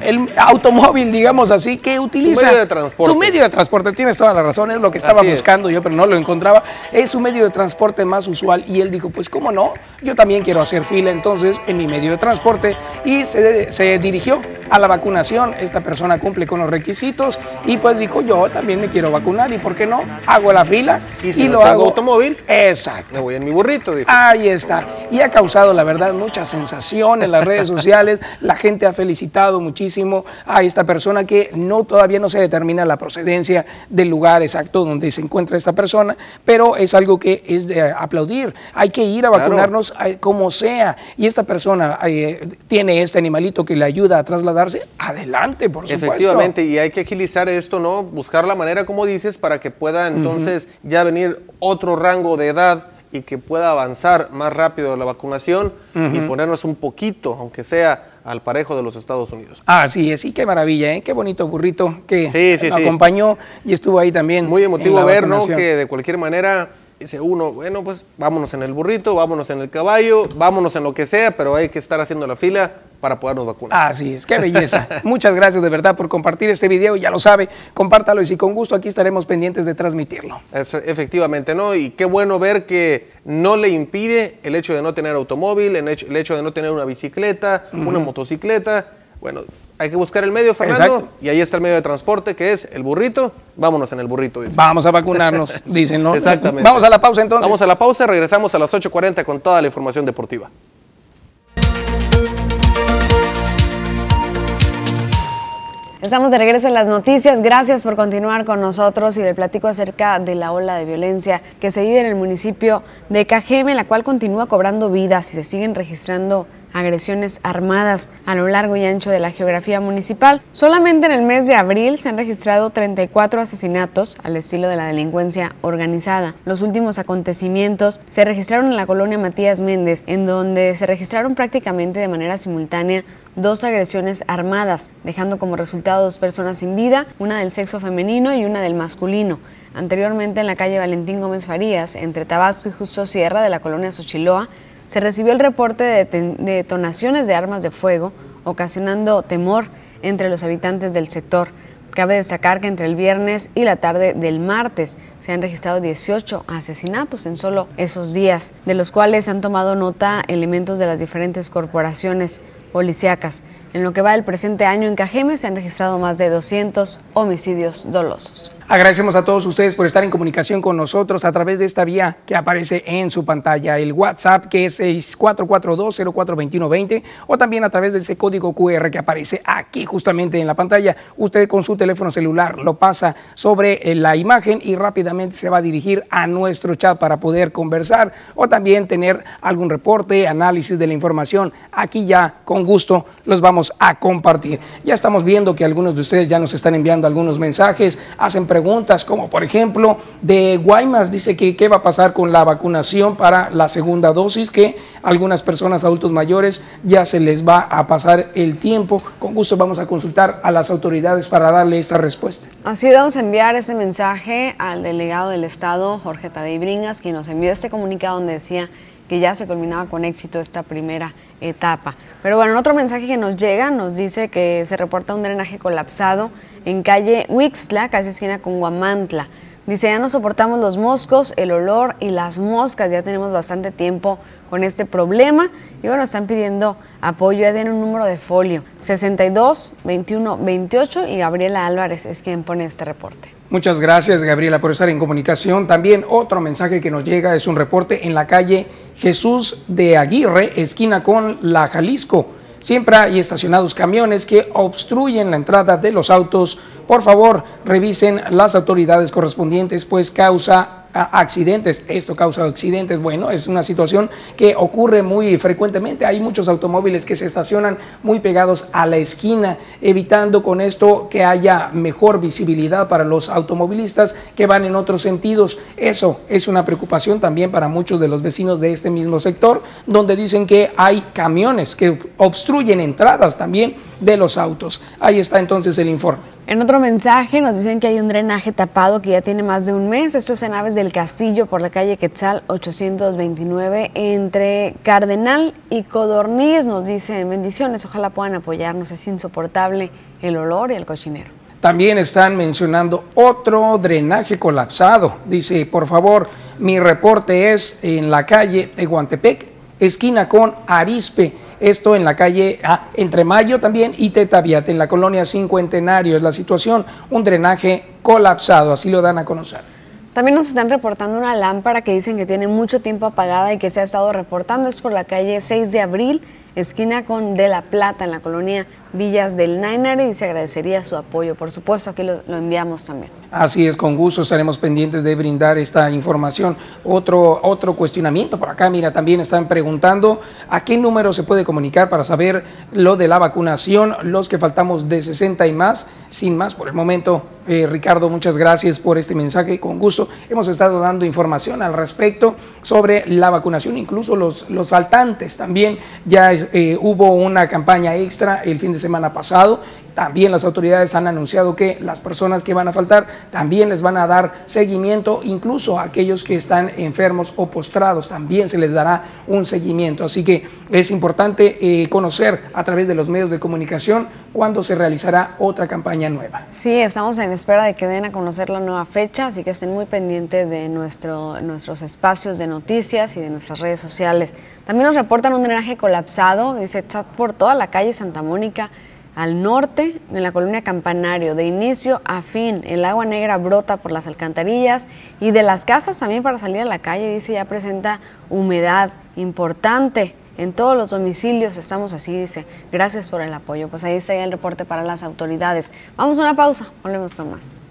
el, automóvil, digamos así, que utiliza. Su medio de transporte. Su medio de transporte, tienes toda la razón, es lo que estaba buscando yo, pero no lo encontraba. Es su medio de transporte más usual y él dijo, pues cómo no, yo también quiero hacer fila entonces en mi medio de transporte y se, se dirigió a la vacunación. Esta persona cumple con los requisitos y pues dijo, yo también me quiero vacunar y ¿por qué no? Hago la fila y, lo hago automóvil. Exacto. Me voy en mi burrito. Dijo. Ahí está. Y ha causado, la verdad, mucha sensación en las redes sociales. La gente ha felicitado muchísimo a esta persona que no todavía no se determina la procedencia del lugar exacto donde se encuentra esta persona, pero es algo que es de aplaudir. Hay que ir a vacunarnos eh, como sea. Y esta persona eh, tiene este animalito que le ayuda a trasladarse, adelante, por supuesto. Efectivamente, y hay que agilizar esto, ¿no? Buscar la manera, como dices, para que pueda entonces ya venir otro rango de edad y que pueda avanzar más rápido la vacunación y ponernos un poquito, aunque sea al parejo de los Estados Unidos. Así es, y qué maravilla, ¿eh? qué bonito burrito que acompañó y estuvo ahí también. Muy emotivo ver, ¿no? Que de cualquier manera dice uno, bueno, pues vámonos en el burrito, vámonos en el caballo, vámonos en lo que sea, pero hay que estar haciendo la fila para podernos vacunar. Así es, qué belleza. Muchas gracias de verdad por compartir este video, ya lo sabe, compártalo y si con gusto aquí estaremos pendientes de transmitirlo. efectivamente, ¿no? Y qué bueno ver que no le impide el hecho de no tener automóvil, el hecho, de no tener una bicicleta, una motocicleta. Bueno, hay que buscar el medio, Fernando, y ahí está el medio de transporte, que es el burrito. Vámonos en el burrito, dice. Vamos a vacunarnos, dicen, ¿no? Exactamente. Vamos a la pausa entonces. Vamos a la pausa, regresamos a las 8.40 con toda la información deportiva. Estamos de regreso en las noticias. Gracias por continuar con nosotros y le platico acerca de la ola de violencia que se vive en el municipio de Cajeme, la cual continúa cobrando vidas y se siguen registrando agresiones armadas a lo largo y ancho de la geografía municipal. Solamente en el mes de abril se han registrado 34 asesinatos al estilo de la delincuencia organizada. Los últimos acontecimientos se registraron en la colonia Matías Méndez, en donde se registraron prácticamente de manera simultánea dos agresiones armadas, dejando como resultado dos personas sin vida, una del sexo femenino y una del masculino. Anteriormente en la calle Valentín Gómez Farías, entre Tabasco y Justo Sierra de la colonia Xochiloa, se recibió el reporte de detonaciones de armas de fuego, ocasionando temor entre los habitantes del sector. Cabe destacar que entre el viernes y la tarde del martes se han registrado 18 asesinatos en solo esos días, de los cuales se han tomado nota elementos de las diferentes corporaciones policíacas. En lo que va del presente año en Cajeme se han registrado más de 200 homicidios dolosos. Agradecemos a todos ustedes por estar en comunicación con nosotros a través de esta vía que aparece en su pantalla, el WhatsApp que es 6442042120 o también a través de ese código QR que aparece aquí justamente en la pantalla. Usted con su teléfono celular lo pasa sobre eh, la imagen y rápidamente se va a dirigir a nuestro chat para poder conversar o también tener algún reporte, análisis de la información. Aquí ya con gusto los vamos a compartir. Ya estamos viendo que algunos de ustedes ya nos están enviando algunos mensajes, hacen preguntas preguntas, como por ejemplo de Guaymas, dice que qué va a pasar con la vacunación para la segunda dosis, que algunas personas adultos mayores ya se les va a pasar el tiempo. Con gusto vamos a consultar a las autoridades para darle esta respuesta. Así vamos a enviar ese mensaje al delegado del Estado, Jorge Tadei Bringas, quien nos envió este comunicado donde decía que ya se culminaba con éxito esta primera etapa. Pero bueno, otro mensaje que nos llega nos dice que se reporta un drenaje colapsado en calle Huixla, casi esquina con Guamantla. Dice, ya no soportamos los moscos, el olor y las moscas, ya tenemos bastante tiempo con este problema. Y bueno, están pidiendo apoyo, ya tienen un número de folio, 62 21 28 y Gabriela Álvarez es quien pone este reporte. Muchas gracias Gabriela por estar en comunicación. También otro mensaje que nos llega es un reporte en la calle Jesús de Aguirre, esquina con la Jalisco. Siempre hay estacionados camiones que obstruyen la entrada de los autos. Por favor, revisen las autoridades correspondientes, pues causa accidentes. Esto causa accidentes. Bueno, es una situación que ocurre muy frecuentemente. Hay muchos automóviles que se estacionan muy pegados a la esquina, evitando con esto que haya mejor visibilidad para los automovilistas que van en otros sentidos. Eso es una preocupación también para muchos de los vecinos de este mismo sector, donde dicen que hay camiones que obstruyen entradas también de los autos. Ahí está entonces el informe. En otro mensaje nos dicen que hay un drenaje tapado que ya tiene más de un mes. Esto es en Aves del Castillo por la calle Quetzal 829 entre Cardenal y Codorniz. Nos dicen bendiciones, ojalá puedan apoyarnos. Es insoportable el olor y el cochinero. También están mencionando otro drenaje colapsado. Dice, por favor, mi reporte es en la calle Tehuantepec, esquina con Arispe Esto en la calle ah, Entre Mayo también y Tetaviat, en la colonia Cincuentenario. Es la situación, un drenaje colapsado, así lo dan a conocer. También nos están reportando una lámpara que dicen que tiene mucho tiempo apagada y que se ha estado reportando. Es por la calle 6 de abril, esquina con De la Plata, en la colonia Villas del Nainare, y se agradecería su apoyo. Por supuesto, aquí lo, lo enviamos también. Así es, con gusto estaremos pendientes de brindar esta información. Otro, otro cuestionamiento por acá, mira, también están preguntando a qué número se puede comunicar para saber lo de la vacunación, los que faltamos de 60 y más. Sin más, por el momento, eh, Ricardo, muchas gracias por este mensaje. Con gusto hemos estado dando información al respecto sobre la vacunación, incluso los, los faltantes. También ya eh, hubo una campaña extra el fin de semana pasado también las autoridades han anunciado que las personas que van a faltar también les van a dar seguimiento, incluso a aquellos que están enfermos o postrados, también se les dará un seguimiento. Así que es importante eh, conocer a través de los medios de comunicación cuándo se realizará otra campaña nueva. Sí, estamos en espera de que den a conocer la nueva fecha, así que estén muy pendientes de nuestro, nuestros espacios de noticias y de nuestras redes sociales. También nos reportan un drenaje colapsado, dice, está por toda la calle Santa Mónica al norte, en la colonia Campanario, de inicio a fin, el agua negra brota por las alcantarillas y de las casas también para salir a la calle, dice, ya presenta humedad importante. En todos los domicilios estamos así, dice. Gracias por el apoyo. Pues ahí está el reporte para las autoridades. Vamos a una pausa, volvemos con más.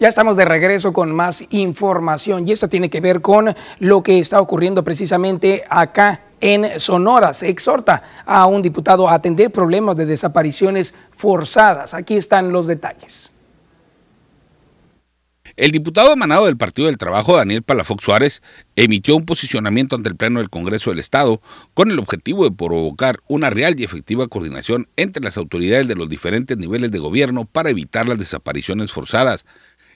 Ya estamos de regreso con más información y esta tiene que ver con lo que está ocurriendo precisamente acá en Sonora. Se exhorta a un diputado a atender problemas de desapariciones forzadas. Aquí están los detalles. El diputado emanado del Partido del Trabajo, Daniel Palafox Suárez, emitió un posicionamiento ante el Pleno del Congreso del Estado con el objetivo de provocar una real y efectiva coordinación entre las autoridades de los diferentes niveles de gobierno para evitar las desapariciones forzadas.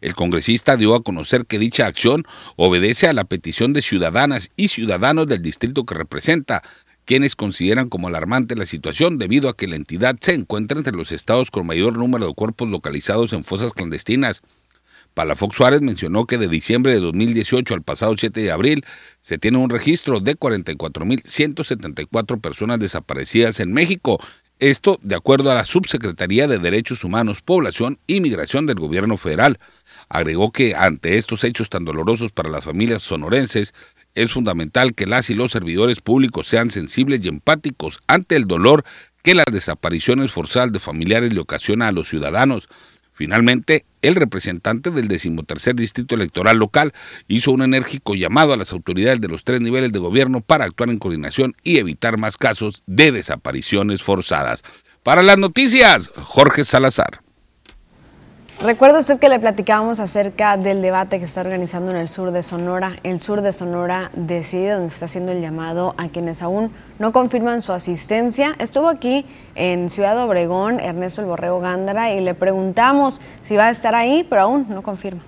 El congresista dio a conocer que dicha acción obedece a la petición de ciudadanas y ciudadanos del distrito que representa, quienes consideran como alarmante la situación debido a que la entidad se encuentra entre los estados con mayor número de cuerpos localizados en fosas clandestinas. Palafox Suárez mencionó que de diciembre de 2018 al pasado 7 de abril se tiene un registro de 44.174 personas desaparecidas en México. Esto de acuerdo a la Subsecretaría de Derechos Humanos, Población y Migración del Gobierno Federal. Agregó que ante estos hechos tan dolorosos para las familias sonorenses, es fundamental que las y los servidores públicos sean sensibles y empáticos ante el dolor que las desapariciones forzadas de familiares le ocasiona a los ciudadanos. Finalmente, el representante del decimotercer distrito electoral local hizo un enérgico llamado a las autoridades de los tres niveles de gobierno para actuar en coordinación y evitar más casos de desapariciones forzadas. Para las noticias, Jorge Salazar. Recuerda usted que le platicábamos acerca del debate que está organizando en el sur de Sonora. El sur de Sonora decide donde está haciendo el llamado a quienes aún no confirman su asistencia. Estuvo aquí en Ciudad Obregón Ernesto El Borrego Gándara y le preguntamos si va a estar ahí, pero aún no confirma.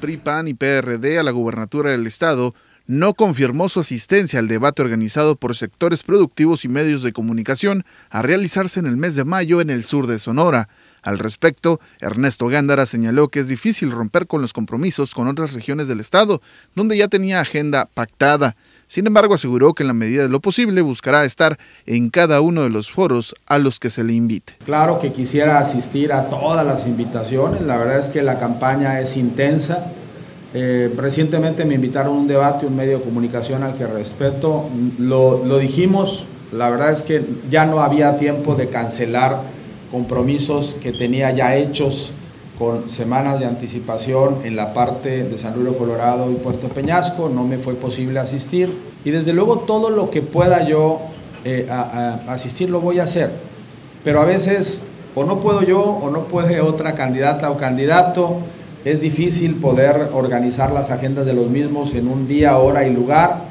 PRI, PAN y PRD a la gubernatura del estado no confirmó su asistencia al debate organizado por sectores productivos y medios de comunicación a realizarse en el mes de mayo en el sur de Sonora. Al respecto, Ernesto Gándara señaló que es difícil romper con los compromisos con otras regiones del Estado, donde ya tenía agenda pactada. Sin embargo, aseguró que en la medida de lo posible buscará estar en cada uno de los foros a los que se le invite. Claro que quisiera asistir a todas las invitaciones, la verdad es que la campaña es intensa, eh, recientemente me invitaron a un debate, un medio de comunicación al que respeto. Lo, dijimos, la verdad es que ya no había tiempo de cancelar compromisos que tenía ya hechos con semanas de anticipación en la parte de San Luis Colorado y Puerto Peñasco. No me fue posible asistir. Y desde luego todo lo que pueda yo eh, asistir lo voy a hacer. Pero a veces o no puedo yo o no puede otra candidata o candidato es difícil poder organizar las agendas de los mismos en un día, hora y lugar,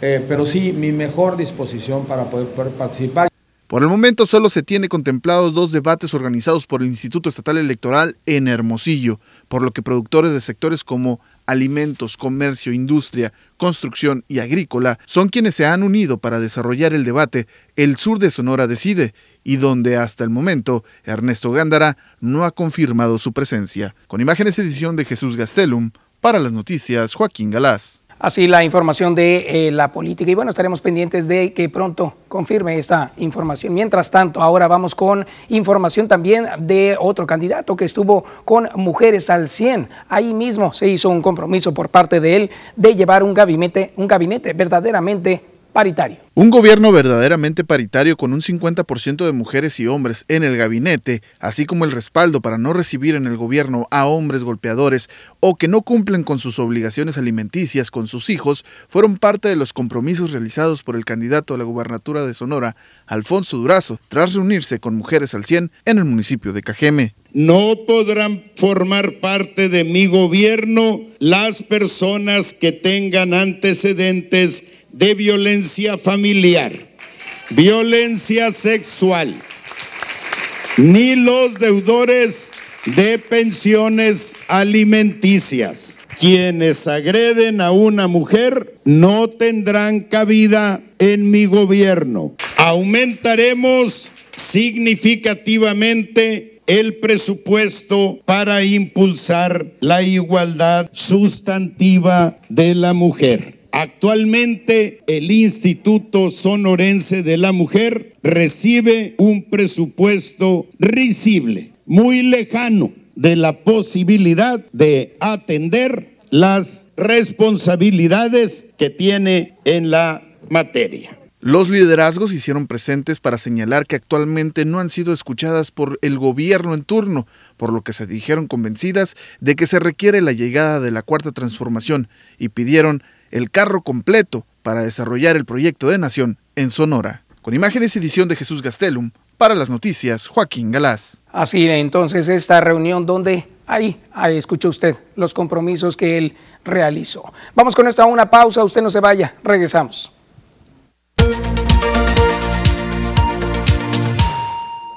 eh, pero sí mi mejor disposición para poder, poder participar. Por el momento solo se tiene contemplados dos debates organizados por el Instituto Estatal Electoral en Hermosillo, por lo que productores de sectores como alimentos, comercio, industria, construcción y agrícola son quienes se han unido para desarrollar el debate El Sur de Sonora decide y donde hasta el momento Ernesto Gándara no ha confirmado su presencia. Con imágenes edición de Jesús Gastelum, para las noticias Joaquín Galás. Así la información de eh, la política y bueno, estaremos pendientes de que pronto confirme esta información. Mientras tanto, ahora vamos con información también de otro candidato que estuvo con Mujeres al 100. Ahí mismo se hizo un compromiso por parte de él de llevar un gabinete, un gabinete verdaderamente paritario. Un gobierno verdaderamente paritario con un 50% de mujeres y hombres en el gabinete, así como el respaldo para no recibir en el gobierno a hombres golpeadores o que no cumplen con sus obligaciones alimenticias con sus hijos, fueron parte de los compromisos realizados por el candidato a la gubernatura de Sonora, Alfonso Durazo, tras reunirse con Mujeres al 100 en el municipio de Cajeme. No podrán formar parte de mi gobierno las personas que tengan antecedentes de violencia familiar, violencia sexual, ni los deudores de pensiones alimenticias. Quienes agreden a una mujer no tendrán cabida en mi gobierno. Aumentaremos significativamente el presupuesto para impulsar la igualdad sustantiva de la mujer. Actualmente el Instituto Sonorense de la Mujer recibe un presupuesto risible, muy lejano de la posibilidad de atender las responsabilidades que tiene en la materia. Los liderazgos hicieron presentes para señalar que actualmente no han sido escuchadas por el gobierno en turno, por lo que se dijeron convencidas de que se requiere la llegada de la cuarta transformación y pidieron el carro completo para desarrollar el proyecto de nación en Sonora. Con imágenes y edición de Jesús Gastelum, para las noticias, Joaquín Galás. Así entonces esta reunión donde ahí, ahí escuchó usted los compromisos que él realizó. Vamos con esta una pausa, usted no se vaya, regresamos.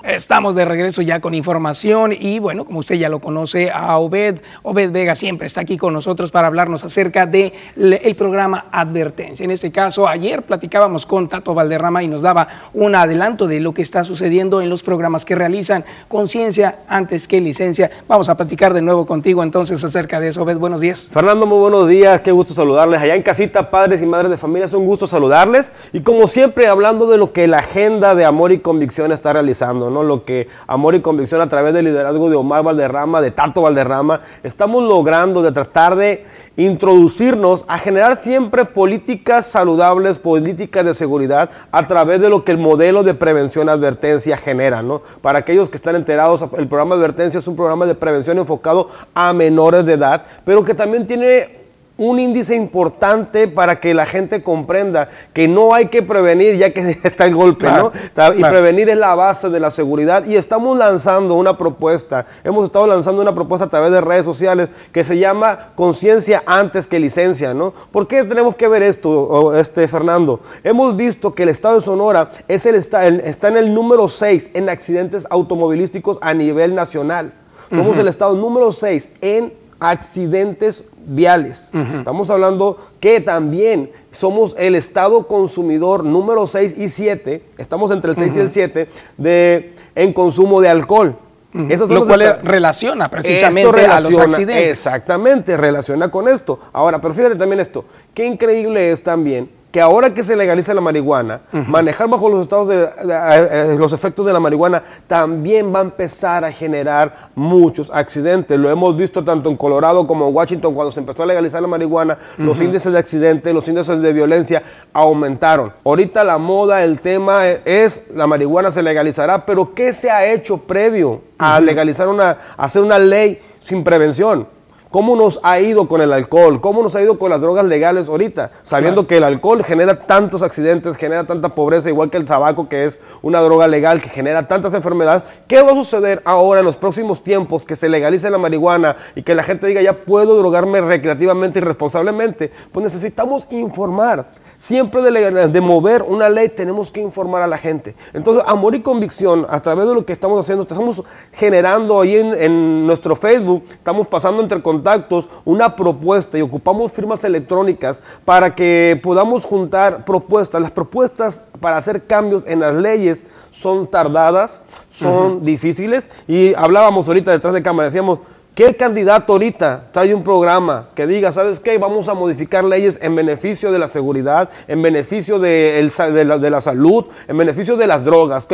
Estamos de regreso ya con información y bueno, como usted ya lo conoce, a Obed, Obed Vega siempre está aquí con nosotros para hablarnos acerca del el programa Advertencia. En este caso, ayer platicábamos con Tato Valderrama y nos daba un adelanto de lo que está sucediendo en los programas que realizan Conciencia antes que licencia. Vamos a platicar de nuevo contigo entonces acerca de eso. Obed, buenos días. Fernando, muy buenos días, qué gusto saludarles. Allá en casita, padres y madres de familia, es un gusto saludarles y como siempre hablando de lo que la agenda de amor y convicción está realizando, ¿no? Lo que Amor y Convicción a través del liderazgo de Omar Valderrama, de Tato Valderrama, estamos logrando de tratar de introducirnos a generar siempre políticas saludables, políticas de seguridad a través de lo que el modelo de prevención advertencia genera, ¿no? Para aquellos que están enterados, el programa advertencia es un programa de prevención enfocado a menores de edad, pero que también tiene un índice importante para que la gente comprenda que no hay que prevenir ya que está el golpe, ¿no? Y prevenir es la base de la seguridad y estamos lanzando una propuesta, hemos estado lanzando una propuesta a través de redes sociales que se llama conciencia antes que licencia, ¿no? ¿Por qué tenemos que ver esto, este Fernando? Hemos visto que el estado de Sonora es el, está, está en el número 6 en accidentes automovilísticos a nivel nacional. Somos el estado número 6 en accidentes viales. Estamos hablando que también somos el estado consumidor número 6 y 7, estamos entre el 6 y el 7 de, en consumo de alcohol. Eso Lo cual relaciona precisamente a los accidentes. Exactamente, relaciona con esto. Ahora, pero fíjate también esto, qué increíble es también que ahora que se legaliza la marihuana, manejar bajo los estados de, eh, los efectos de la marihuana también va a empezar a generar muchos accidentes. Lo hemos visto tanto en Colorado como en Washington cuando se empezó a legalizar la marihuana, los índices de accidentes, los índices de violencia aumentaron. Ahorita la moda, el tema es la marihuana se legalizará, pero ¿qué se ha hecho previo a legalizar una, a hacer una ley sin prevención? ¿Cómo nos ha ido con el alcohol? ¿Cómo nos ha ido con las drogas legales ahorita? Sabiendo que el alcohol genera tantos accidentes, genera tanta pobreza, igual que el tabaco, que es una droga legal que genera tantas enfermedades. ¿Qué va a suceder ahora en los próximos tiempos que se legalice la marihuana y que la gente diga ya puedo drogarme recreativamente y responsablemente? Pues necesitamos informar. Siempre de, de, mover una ley tenemos que informar a la gente. Entonces, amor y convicción, a través de lo que estamos haciendo, estamos generando ahí en, en nuestro Facebook, estamos pasando entre contactos una propuesta y ocupamos firmas electrónicas para que podamos juntar propuestas. Las propuestas para hacer cambios en las leyes son tardadas, son difíciles y hablábamos ahorita detrás de cámara, decíamos, ¿Qué candidato ahorita trae un programa que diga, ¿sabes qué? Vamos a modificar leyes en beneficio de la seguridad, en beneficio de, la, salud, en beneficio de las drogas?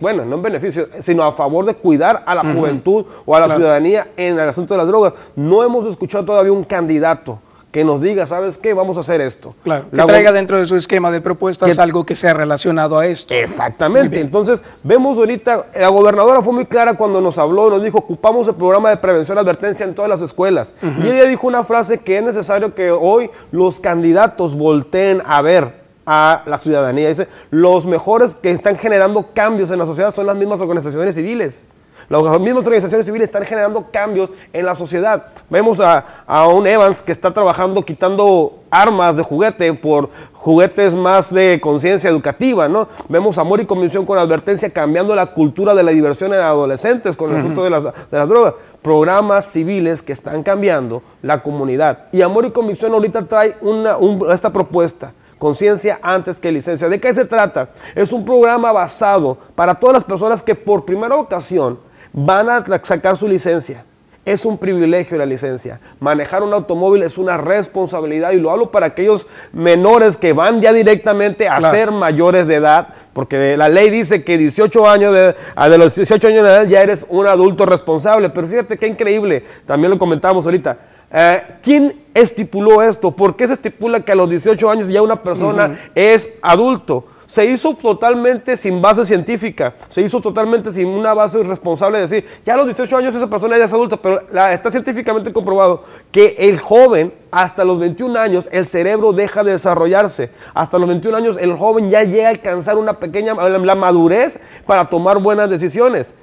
bueno, no en beneficio, sino a favor de cuidar a la juventud o a la ciudadanía en el asunto de las drogas. No hemos escuchado todavía un candidato que nos diga, ¿sabes qué? Vamos a hacer esto. Claro, que traiga dentro de su esquema de propuestas algo que sea relacionado a esto. Exactamente. Entonces, vemos ahorita, la gobernadora fue muy clara cuando nos habló, nos dijo, ocupamos el programa de prevención y advertencia en todas las escuelas. Y ella dijo una frase que es necesario que hoy los candidatos volteen a ver a la ciudadanía. Dice, los mejores que están generando cambios en la sociedad son las mismas organizaciones civiles. Las mismas organizaciones civiles están generando cambios en la sociedad. Vemos a, un Evans que está trabajando quitando armas de juguete por juguetes más de conciencia educativa, ¿no? Vemos Amor y Convención con advertencia cambiando la cultura de la diversión en adolescentes con el asunto de las, drogas. Programas civiles que están cambiando la comunidad. Y Amor y Convicción ahorita trae una, esta propuesta conciencia antes que licencia. ¿De qué se trata? Es un programa basado para todas las personas que por primera ocasión van a sacar su licencia. Es un privilegio la licencia. Manejar un automóvil es una responsabilidad y lo hablo para aquellos menores que van ya directamente a ser mayores de edad, porque la ley dice que 18 años de, de los 18 años de edad ya eres un adulto responsable. Pero fíjate qué increíble, también lo comentábamos ahorita. Eh, ¿Quién estipuló esto? ¿Por qué se estipula que a los 18 años ya una persona es adulto? Se hizo totalmente sin base científica, se hizo totalmente sin una base responsable de decir, ya a los 18 años esa persona ya es adulta, pero está científicamente comprobado que el joven hasta los 21 años el cerebro deja de desarrollarse. Hasta los 21 años el joven ya llega a alcanzar una pequeña la madurez para tomar buenas decisiones.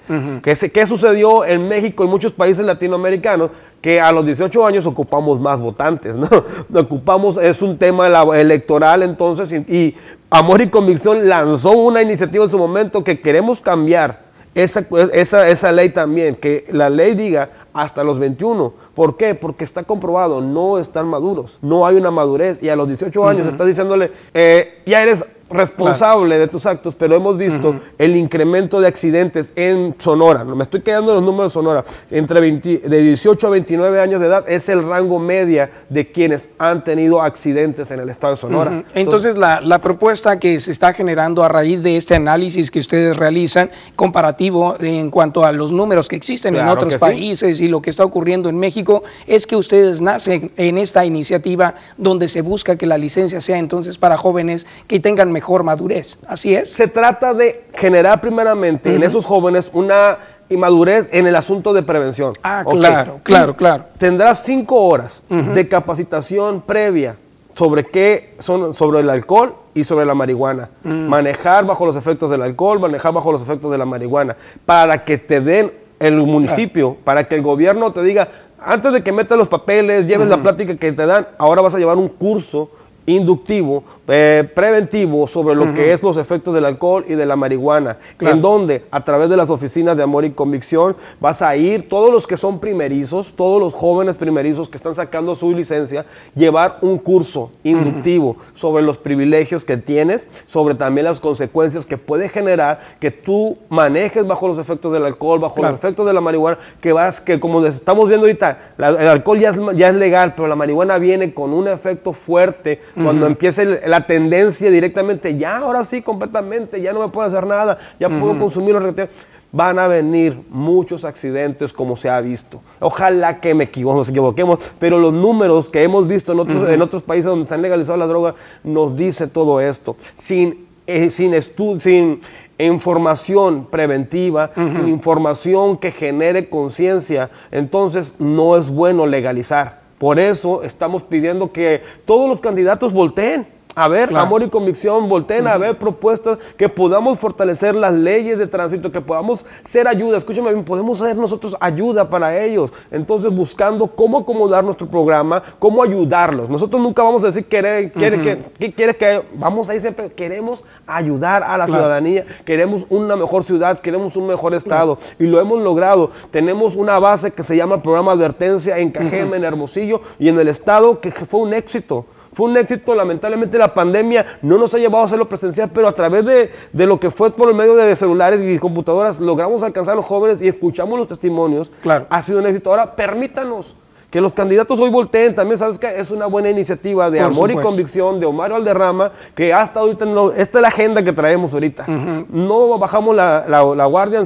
¿Qué, sucedió en México y muchos países latinoamericanos? Que a los 18 años ocupamos más votantes, ¿no? Ocupamos, es un tema electoral entonces, y Amor y Convicción lanzó una iniciativa en su momento que queremos cambiar esa, esa, esa ley también, que la ley diga hasta los 21. ¿Por qué? Porque está comprobado, no están maduros, no hay una madurez y a los 18 años está diciéndole, eh, ya eres responsable de tus actos, pero hemos visto el incremento de accidentes en Sonora. No me estoy quedando en los números de Sonora. Entre de 18 a 29 años de edad es el rango media de quienes han tenido accidentes en el estado de Sonora. Entonces, la, la, propuesta que se está generando a raíz de este análisis que ustedes realizan, comparativo en cuanto a los números que existen en otros países y lo que está ocurriendo en México, es que ustedes nacen en esta iniciativa donde se busca que la licencia sea entonces para jóvenes que tengan mejor madurez. ¿Así es? Se trata de generar primeramente en esos jóvenes una inmadurez en el asunto de prevención. Ah, claro, claro, claro. Tendrás cinco horas de capacitación previa sobre qué son sobre el alcohol y sobre la marihuana. Mm. Manejar bajo los efectos del alcohol, manejar bajo los efectos de la marihuana, para que te den el municipio, para que el gobierno te diga, antes de que metas los papeles, lleves la plática que te dan, ahora vas a llevar un curso inductivo, eh, preventivo sobre lo que es los efectos del alcohol y de la marihuana, en donde a través de las oficinas de amor y convicción. Vas a ir todos los que son primerizos, todos los jóvenes primerizos que están sacando su licencia, llevar un curso inductivo sobre los privilegios que tienes, sobre también las consecuencias que puede generar que tú manejes bajo los efectos del alcohol, bajo los efectos de la marihuana, que vas, que como estamos viendo ahorita, el alcohol ya es, ya es legal, pero la marihuana viene con un efecto fuerte cuando empiece la tendencia directamente, ya ahora sí, completamente, ya no me puedo hacer nada, ya puedo consumir los van a venir muchos accidentes como se ha visto. Ojalá que me nos equivoquemos, pero los números que hemos visto en otros, en otros países donde se han legalizado las drogas nos dice todo esto. Sin, eh, sin, sin información preventiva, sin información que genere conciencia, entonces no es bueno legalizar. Por eso estamos pidiendo que todos los candidatos volteen a ver amor y convicción, volteen a ver propuestas que podamos fortalecer las leyes de tránsito, que podamos ser ayuda. Escúchame bien, podemos ser nosotros ayuda para ellos. Entonces, buscando cómo acomodar nuestro programa, cómo ayudarlos. Nosotros nunca vamos a decir, ¿qué quieres que vamos ahí siempre? Queremos ayudar a la ciudadanía, queremos una mejor ciudad, queremos un mejor estado y lo hemos logrado. Tenemos una base que se llama Programa Advertencia en Cajeme, en Hermosillo y en el estado que fue un éxito. Fue un éxito, lamentablemente la pandemia no nos ha llevado a hacerlo presencial, pero a través de, lo que fue por el medio de celulares y computadoras logramos alcanzar a los jóvenes y escuchamos los testimonios. Claro. Ha sido un éxito. Ahora, permítanos que los candidatos hoy volteen también, ¿sabes qué? Es una buena iniciativa de amor y convicción de Omar Alderrama, que hasta ahorita, esta es la agenda que traemos ahorita. No bajamos la, la, guardia en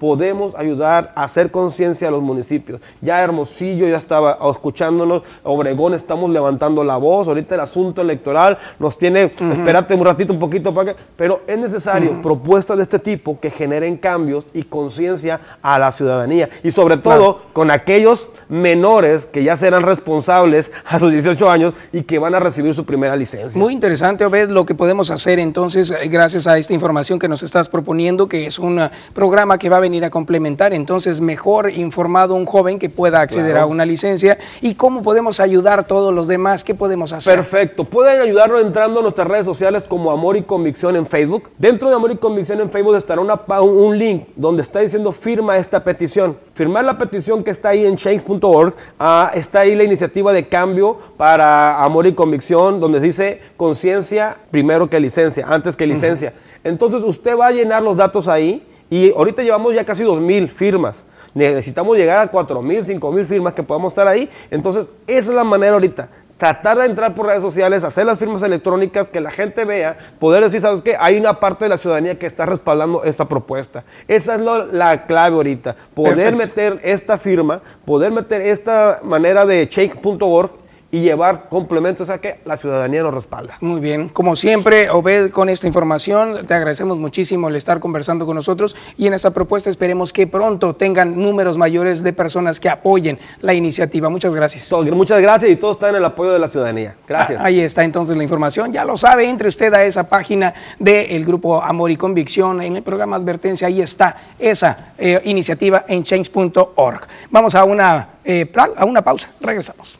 podemos ayudar a hacer conciencia a los municipios. Ya Hermosillo ya estaba escuchándonos, Obregón estamos levantando la voz, ahorita el asunto electoral nos tiene, espérate un ratito, un poquito para que, pero es necesario propuestas de este tipo que generen cambios y conciencia a la ciudadanía y sobre todo con aquellos menores que ya serán responsables a sus 18 años y que van a recibir su primera licencia. Muy interesante, Obed, lo que podemos hacer entonces, eh, gracias a esta información que nos estás proponiendo, que es un programa que va a venir ir a complementar. Entonces, mejor informado un joven que pueda acceder a una licencia. ¿Y cómo podemos ayudar a todos los demás? ¿Qué podemos hacer? Perfecto. Pueden ayudarnos entrando a nuestras redes sociales como Amor y Convicción en Facebook. Dentro de Amor y Convicción en Facebook estará una, un link donde está diciendo firma esta petición. Firmar la petición que está ahí en change.org. Ah, está ahí la iniciativa de cambio para Amor y Convicción, donde dice conciencia primero que licencia, antes que licencia. Entonces usted va a llenar los datos ahí y ahorita llevamos ya casi 2.000 firmas. Necesitamos llegar a 4.000, 5.000 firmas que podamos estar ahí. Entonces, esa es la manera ahorita. Tratar de entrar por redes sociales, hacer las firmas electrónicas, que la gente vea, poder decir, ¿sabes qué? Hay una parte de la ciudadanía que está respaldando esta propuesta. Esa es la clave ahorita. Poder meter esta firma, poder meter esta manera de shake.org y llevar complementos a que la ciudadanía nos respalda. Muy bien, como siempre, Obed, con esta información, te agradecemos muchísimo el estar conversando con nosotros y en esta propuesta esperemos que pronto tengan números mayores de personas que apoyen la iniciativa. Muchas gracias. muchas gracias y todo está en el apoyo de la ciudadanía. Gracias. Ah, ahí está entonces la información, ya lo sabe, entre usted a esa página del grupo Amor y Convicción, en el programa Advertencia, ahí está esa eh, iniciativa en change.org. Vamos a una, eh, a una pausa, regresamos.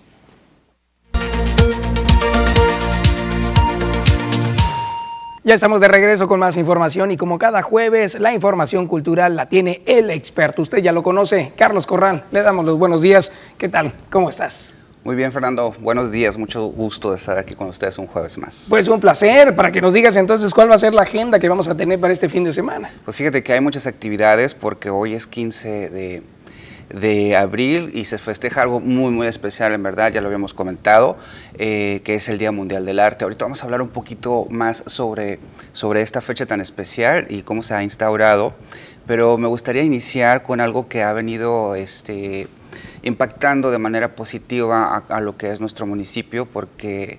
Ya estamos de regreso con más información y como cada jueves la información cultural la tiene el experto. Usted ya lo conoce, Carlos Corral. Le damos los buenos días. ¿Qué tal? ¿Cómo estás? Muy bien, Fernando. Buenos días. Mucho gusto de estar aquí con ustedes un jueves más. Pues un placer. Para que nos digas entonces cuál va a ser la agenda que vamos a tener para este fin de semana. Pues fíjate que hay muchas actividades porque hoy es 15 de de abril y se festeja algo muy, muy especial, en verdad, ya lo habíamos comentado, eh, que es el Día Mundial del Arte. Ahorita vamos a hablar un poquito más sobre, sobre esta fecha tan especial y cómo se ha instaurado, pero me gustaría iniciar con algo que ha venido este, impactando de manera positiva a, a lo que es nuestro municipio, porque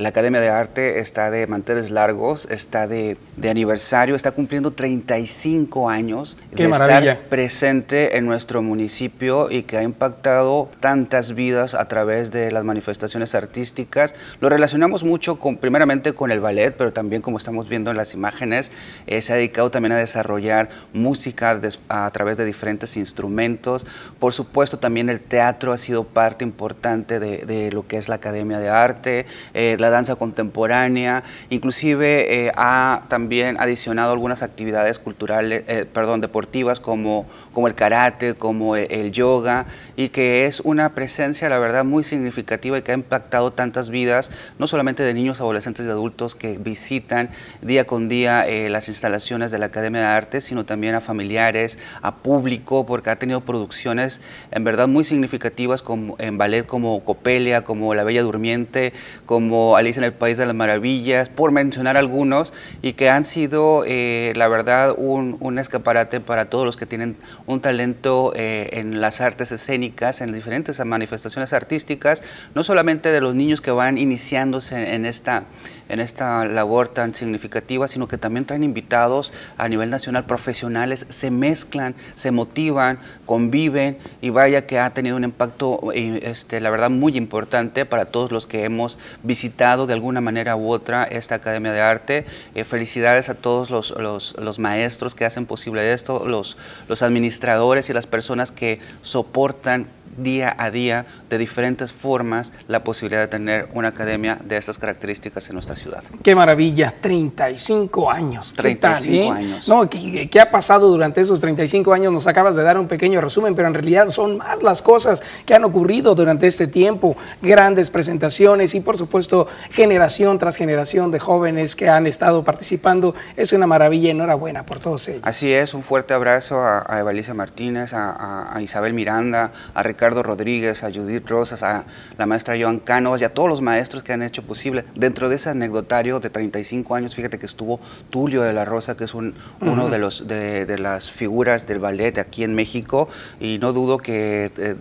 la Academia de Arte está de manteles largos, está de, aniversario, está cumpliendo 35 años de estar presente en nuestro municipio y que ha impactado tantas vidas a través de las manifestaciones artísticas. Lo relacionamos mucho con, primeramente con el ballet, pero también como estamos viendo en las imágenes, eh, se ha dedicado también a desarrollar música a través de diferentes instrumentos. Por supuesto, también el teatro ha sido parte importante de, lo que es la Academia de Arte. Eh, la danza contemporánea, inclusive eh, ha también adicionado algunas actividades culturales, eh, perdón, deportivas como, como el karate, como el, yoga, y que es una presencia, la verdad, muy significativa y que ha impactado tantas vidas, no solamente de niños, adolescentes y adultos que visitan día con día eh, las instalaciones de la Academia de Arte, sino también a familiares, a público, porque ha tenido producciones en verdad muy significativas como, en ballet como Copelia, como La Bella Durmiente, como Alice en el País de las Maravillas, por mencionar algunos, y que han sido, eh, la verdad, un, escaparate para todos los que tienen un talento eh, en las artes escénicas, en diferentes manifestaciones artísticas, no solamente de los niños que van iniciándose en esta en esta labor tan significativa, sino que también traen invitados a nivel nacional profesionales, se mezclan, se motivan, conviven y vaya que ha tenido un impacto, eh, este, la verdad, muy importante para todos los que hemos visitado de alguna manera u otra esta Academia de Arte. Eh, felicidades a todos los, los, los, maestros que hacen posible esto, los, los administradores y las personas que soportan día a día, de diferentes formas, la posibilidad de tener una academia de estas características en nuestra ciudad. Qué maravilla, 35 años. 35 eh? años. No, ¿qué, ¿qué, ha pasado durante esos 35 años? Nos acabas de dar un pequeño resumen, pero en realidad son más las cosas que han ocurrido durante este tiempo. Grandes presentaciones y por supuesto generación tras generación de jóvenes que han estado participando. Es una maravilla, enhorabuena por todos ellos. Así es, un fuerte abrazo a, a Evalicia Martínez, a, a, a Isabel Miranda, a Ricardo Rodríguez, a Judith Rosas, a la maestra Joan Cánovas y a todos los maestros que han hecho posible. Dentro de ese anecdotario de 35 años, fíjate que estuvo Tulio de la Rosa, que es un, uh -huh. uno de, los, de, de, las figuras del ballet aquí en México, y no dudo que... Eh,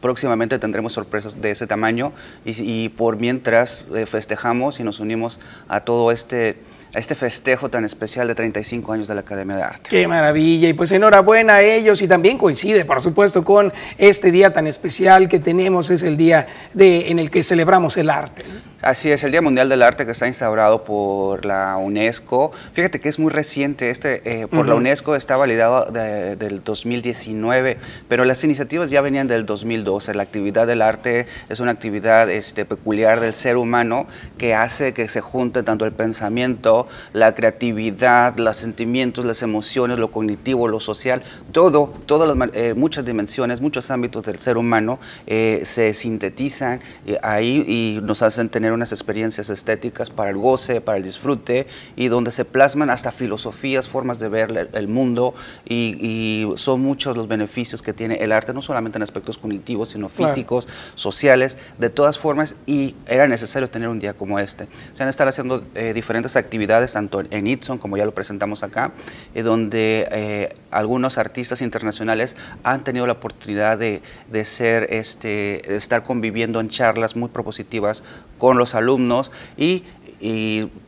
próximamente tendremos sorpresas de ese tamaño y, y por mientras eh, festejamos y nos unimos a todo este a este festejo tan especial de 35 años de la Academia de Arte. Qué maravilla, y pues enhorabuena a ellos y también coincide, por supuesto, con este día tan especial que tenemos, es el día de, en el que celebramos el arte. Así es, el Día Mundial del Arte que está instaurado por la UNESCO. Fíjate que es muy reciente, este eh, por uh -huh. la UNESCO está validado de, del 2019, pero las iniciativas ya venían del 2012. La actividad del arte es una actividad este, peculiar del ser humano que hace que se junte tanto el pensamiento, la creatividad, los sentimientos, las emociones, lo cognitivo, lo social, todo, todas las, eh, muchas dimensiones, muchos ámbitos del ser humano eh, se sintetizan ahí y nos hacen tener unas experiencias estéticas para el goce, para el disfrute y donde se plasman hasta filosofías, formas de ver el mundo y, y son muchos los beneficios que tiene el arte, no solamente en aspectos cognitivos, sino físicos, claro. sociales, de todas formas y era necesario tener un día como este. Se han estado haciendo eh, diferentes actividades, tanto en Itson, como ya lo presentamos acá, eh, donde eh, algunos artistas internacionales han tenido la oportunidad de, de ser, este, de estar conviviendo en charlas muy propositivas con los alumnos y,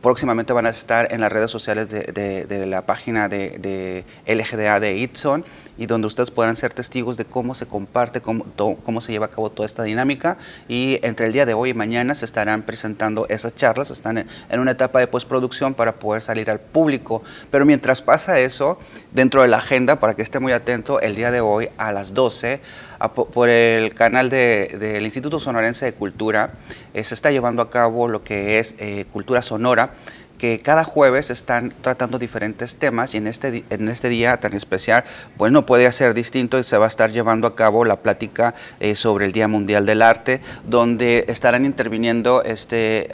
próximamente van a estar en las redes sociales de, la página de, LGDA de Itson y donde ustedes podrán ser testigos de cómo se comparte, cómo, cómo se lleva a cabo toda esta dinámica. Y entre el día de hoy y mañana se estarán presentando esas charlas, están en, en una etapa de postproducción para poder salir al público, pero mientras pasa eso, dentro de la agenda, para que esté muy atento, el día de hoy a las 12 por el canal del de, Instituto Sonorense de Cultura eh, se está llevando a cabo lo que es eh, Cultura Sonora, que cada jueves están tratando diferentes temas y en este, en este día tan especial, pues no puede ser distinto y se va a estar llevando a cabo la plática eh, sobre el Día Mundial del Arte, donde estarán interviniendo este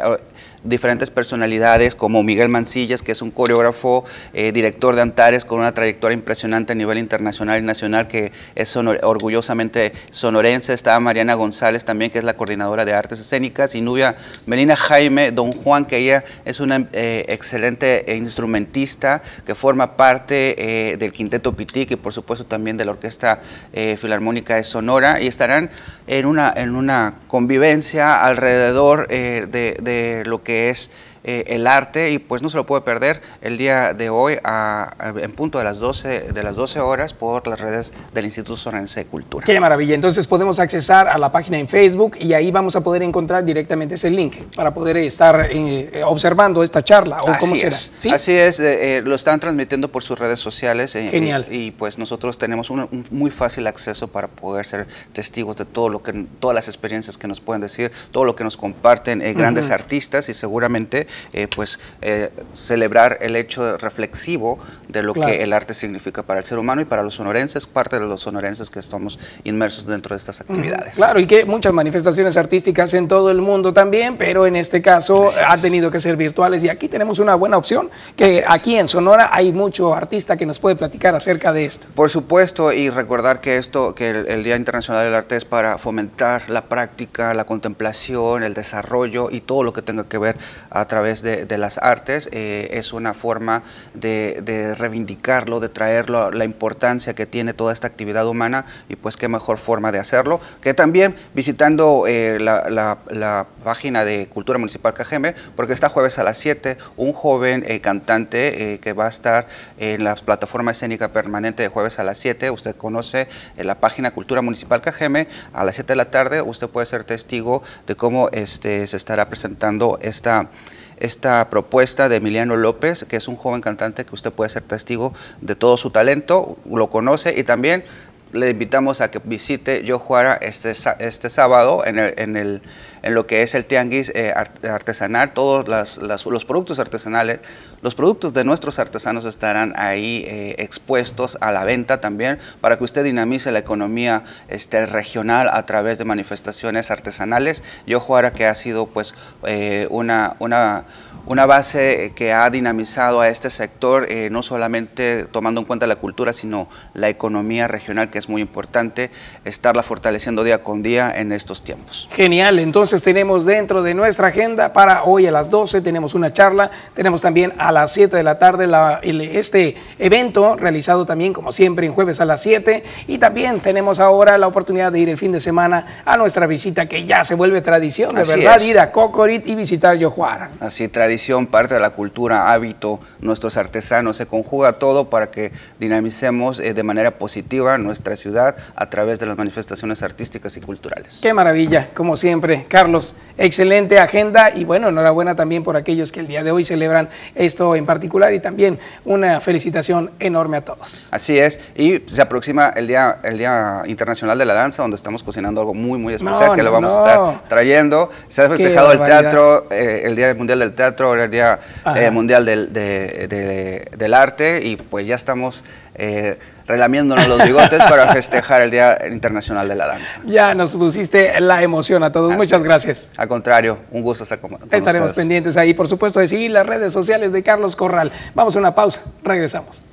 diferentes personalidades como Miguel Mancillas, que es un coreógrafo, eh, director de Antares con una trayectoria impresionante a nivel internacional y nacional, que es sonor orgullosamente sonorense. Está Mariana González también, que es la coordinadora de artes escénicas, y Nubia Melina Jaime, Don Juan, que ella es una eh, excelente instrumentista que forma parte eh, del Quinteto Pitic y por supuesto también de la Orquesta Filarmónica de Sonora, y estarán en una, en una convivencia alrededor de, de lo que es eh, el arte y pues no se lo puede perder el día de hoy a, a, en punto de las 12 de las 12 horas por las redes del Instituto Sonorense de Cultura. Qué maravilla. Entonces podemos accesar a la página en Facebook y ahí vamos a poder encontrar directamente ese link para poder estar eh, observando esta charla o Así cómo es. será. ¿Sí? Así es, eh, lo están transmitiendo por sus redes sociales. Genial. y pues nosotros tenemos un, un, muy fácil acceso para poder ser testigos de todo lo que todas las experiencias que nos pueden decir, todo lo que nos comparten grandes uh -huh. artistas y seguramente eh, pues eh, celebrar el hecho reflexivo de lo claro. que el arte significa para el ser humano y para los sonorenses, parte de los sonorenses que estamos inmersos dentro de estas actividades. Claro, y que muchas manifestaciones artísticas en todo el mundo también, pero en este caso ha tenido que ser virtuales y aquí tenemos una buena opción, que aquí en Sonora hay mucho artista que nos puede platicar acerca de esto. Por supuesto, y recordar que esto, que el, el Día Internacional del Arte es para fomentar la práctica, la contemplación, el desarrollo y todo lo que tenga que ver a través de, las artes eh, es una forma de, reivindicarlo, de traerlo, la importancia que tiene toda esta actividad humana y pues qué mejor forma de hacerlo que también visitando eh, la, página de Cultura Municipal Cajeme, porque está jueves a las 7 un joven eh, cantante que va a estar en la plataforma escénica permanente de jueves a las 7, usted conoce la página Cultura Municipal Cajeme, a las 7 de la tarde usted puede ser testigo de cómo este, se estará presentando esta esta propuesta de Emiliano López, que es un joven cantante que usted puede ser testigo de todo su talento, lo conoce y también le invitamos a que visite Yo Juara este, este sábado en, el, en, el, en, lo que es el tianguis eh, artesanal. Todos los productos artesanales, los productos de nuestros artesanos estarán ahí eh, expuestos a la venta también para que usted dinamice la economía este, regional a través de manifestaciones artesanales. Yo Juara que ha sido pues eh, una, una una base que ha dinamizado a este sector, eh, no solamente tomando en cuenta la cultura, sino la economía regional, que es muy importante, estarla fortaleciendo día con día en estos tiempos. Genial, entonces tenemos dentro de nuestra agenda para hoy a las 12, tenemos una charla, tenemos también a las 7 de la tarde este evento realizado también como siempre en jueves a las 7 y también tenemos ahora la oportunidad de ir el fin de semana a nuestra visita que ya se vuelve tradición, de verdad, ir a Cocorit y visitar Yojuara. Así, tradición parte de la cultura, hábito, nuestros artesanos, se conjuga todo para que dinamicemos eh, de manera positiva nuestra ciudad a través de las manifestaciones artísticas y culturales. Qué maravilla, como siempre. Carlos, excelente agenda y bueno, enhorabuena también por aquellos que el día de hoy celebran esto en particular y también una felicitación enorme a todos. Así es, y se aproxima el Día, el día Internacional de la Danza, donde estamos cocinando algo muy, muy especial que lo vamos a estar trayendo. Se ha festejado el teatro, eh, el Día Mundial del Teatro el Día eh, Mundial del, del, Arte, y pues ya estamos eh, relamiéndonos los bigotes para festejar el Día Internacional de la Danza. Ya nos pusiste la emoción a todos. Muchas gracias. Al contrario, un gusto estar con, con Estaremos pendientes ahí, por supuesto, de seguir las redes sociales de Carlos Corral. Vamos a una pausa, regresamos.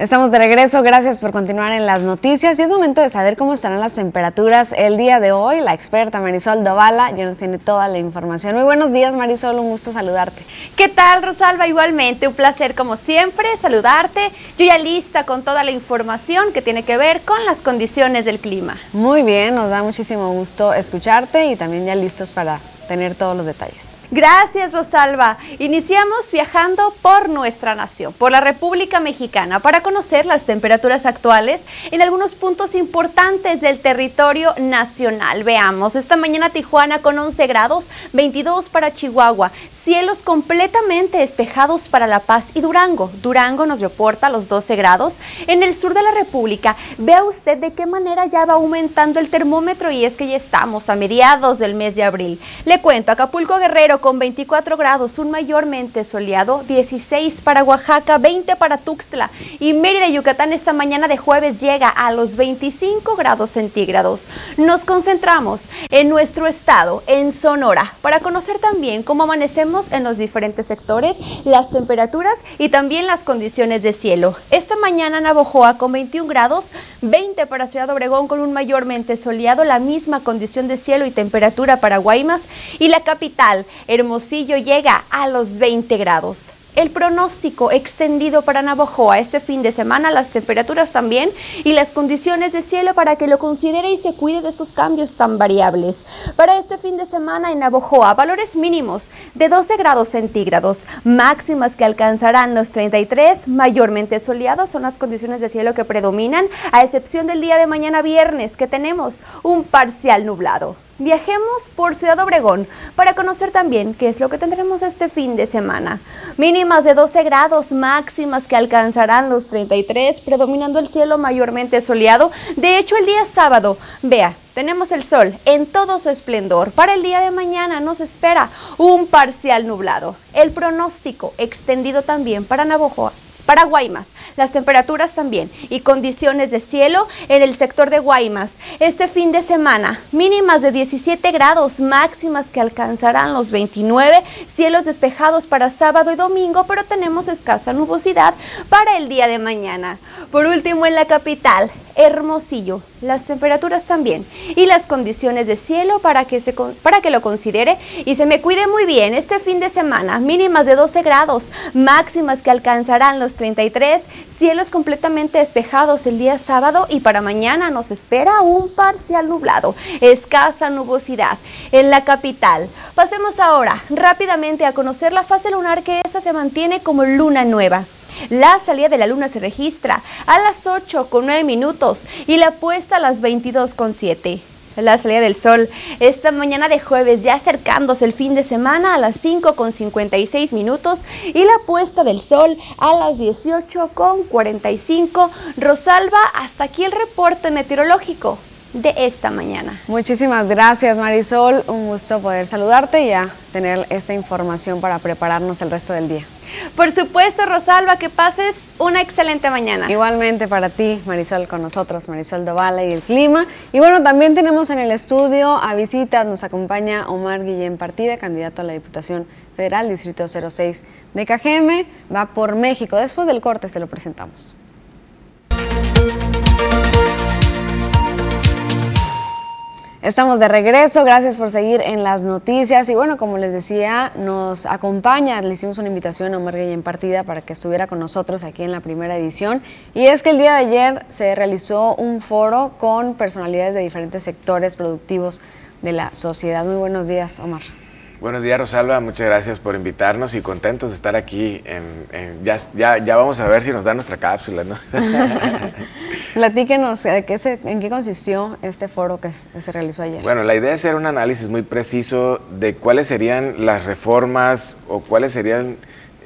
Estamos de regreso, gracias por continuar en las noticias y es momento de saber cómo estarán las temperaturas el día de hoy. La experta Marisol Dovala ya nos tiene toda la información. Muy buenos días Marisol, un gusto saludarte. ¿Qué tal Rosalba? Igualmente, un placer como siempre saludarte. Yo ya lista con toda la información que tiene que ver con las condiciones del clima. Muy bien, nos da muchísimo gusto escucharte y también ya listos para tener todos los detalles. Gracias, Rosalba. Iniciamos viajando por nuestra nación, por la República Mexicana, para conocer las temperaturas actuales en algunos puntos importantes del territorio nacional. Veamos, esta mañana Tijuana con 11 grados, 22 para Chihuahua, cielos completamente despejados para La Paz y Durango. Durango nos reporta los 12 grados. En el sur de la República, vea usted de qué manera ya va aumentando el termómetro y es que ya estamos a mediados del mes de abril. Le cuento, Acapulco Guerrero con 24 grados, un mayormente soleado, 16 para Oaxaca, 20 para Tuxtla y Mérida, Yucatán esta mañana de jueves llega a los 25 grados centígrados. Nos concentramos en nuestro estado, en Sonora, para conocer también cómo amanecemos en los diferentes sectores, las temperaturas y también las condiciones de cielo. Esta mañana Navojoa con 21 grados, 20 para Ciudad Obregón con un mayormente soleado, la misma condición de cielo y temperatura para Guaymas y la capital, Hermosillo llega a los 20 grados. El pronóstico extendido para Navojoa este fin de semana, las temperaturas también y las condiciones de cielo para que lo considere y se cuide de estos cambios tan variables. Para este fin de semana en Navojoa, valores mínimos de 12 grados centígrados, máximas que alcanzarán los 33, mayormente soleados son las condiciones de cielo que predominan, a excepción del día de mañana viernes que tenemos un parcial nublado viajemos por Ciudad Obregón para conocer también qué es lo que tendremos este fin de semana. Mínimas de 12 grados, máximas que alcanzarán los 33, predominando el cielo mayormente soleado. De hecho, el día sábado, vea, tenemos el sol en todo su esplendor. Para el día de mañana nos espera un parcial nublado. El pronóstico extendido también para Navojoa para Guaymas, las temperaturas también y condiciones de cielo en el sector de Guaymas. Este fin de semana, mínimas de 17 grados, máximas que alcanzarán los 29, cielos despejados para sábado y domingo, pero tenemos escasa nubosidad para el día de mañana. Por último, en la capital, Hermosillo. Las temperaturas también. Y las condiciones de cielo para que, para que lo considere y se me cuide muy bien este fin de semana. Mínimas de 12 grados, máximas que alcanzarán los 33. Cielos completamente despejados el día sábado y para mañana nos espera un parcial nublado. Escasa nubosidad en la capital. Pasemos ahora rápidamente a conocer la fase lunar que esta se mantiene como luna nueva. La salida de la luna se registra a las 8 con 9 minutos y la puesta a las 22 con 7. La salida del sol esta mañana de jueves ya acercándose el fin de semana a las 5 con 56 minutos y la puesta del sol a las 18 con 45. Rosalba, hasta aquí el reporte meteorológico de esta mañana. Muchísimas gracias Marisol, un gusto poder saludarte y a tener esta información para prepararnos el resto del día. Por supuesto, Rosalba, que pases una excelente mañana. Igualmente para ti, Marisol, con nosotros, Marisol Dovala y el clima. Y bueno, también tenemos en el estudio a visitas, nos acompaña Omar Guillén Partida, candidato a la Diputación Federal, Distrito 06 de Cajeme, va por México. Después del corte se lo presentamos. Estamos de regreso, gracias por seguir en las noticias y bueno, como les decía, nos acompaña, le hicimos una invitación a Omar en Partida para que estuviera con nosotros aquí en la primera edición y es que el día de ayer se realizó un foro con personalidades de diferentes sectores productivos de la sociedad. Muy buenos días, Omar. Buenos días, Rosalba. Muchas gracias por invitarnos y contentos de estar aquí. En, ya, ya, ya, vamos a ver si nos da nuestra cápsula, ¿no? Platíquenos, ¿en qué consistió este foro que se realizó ayer? Bueno, la idea es hacer un análisis muy preciso de cuáles serían las reformas o cuáles serían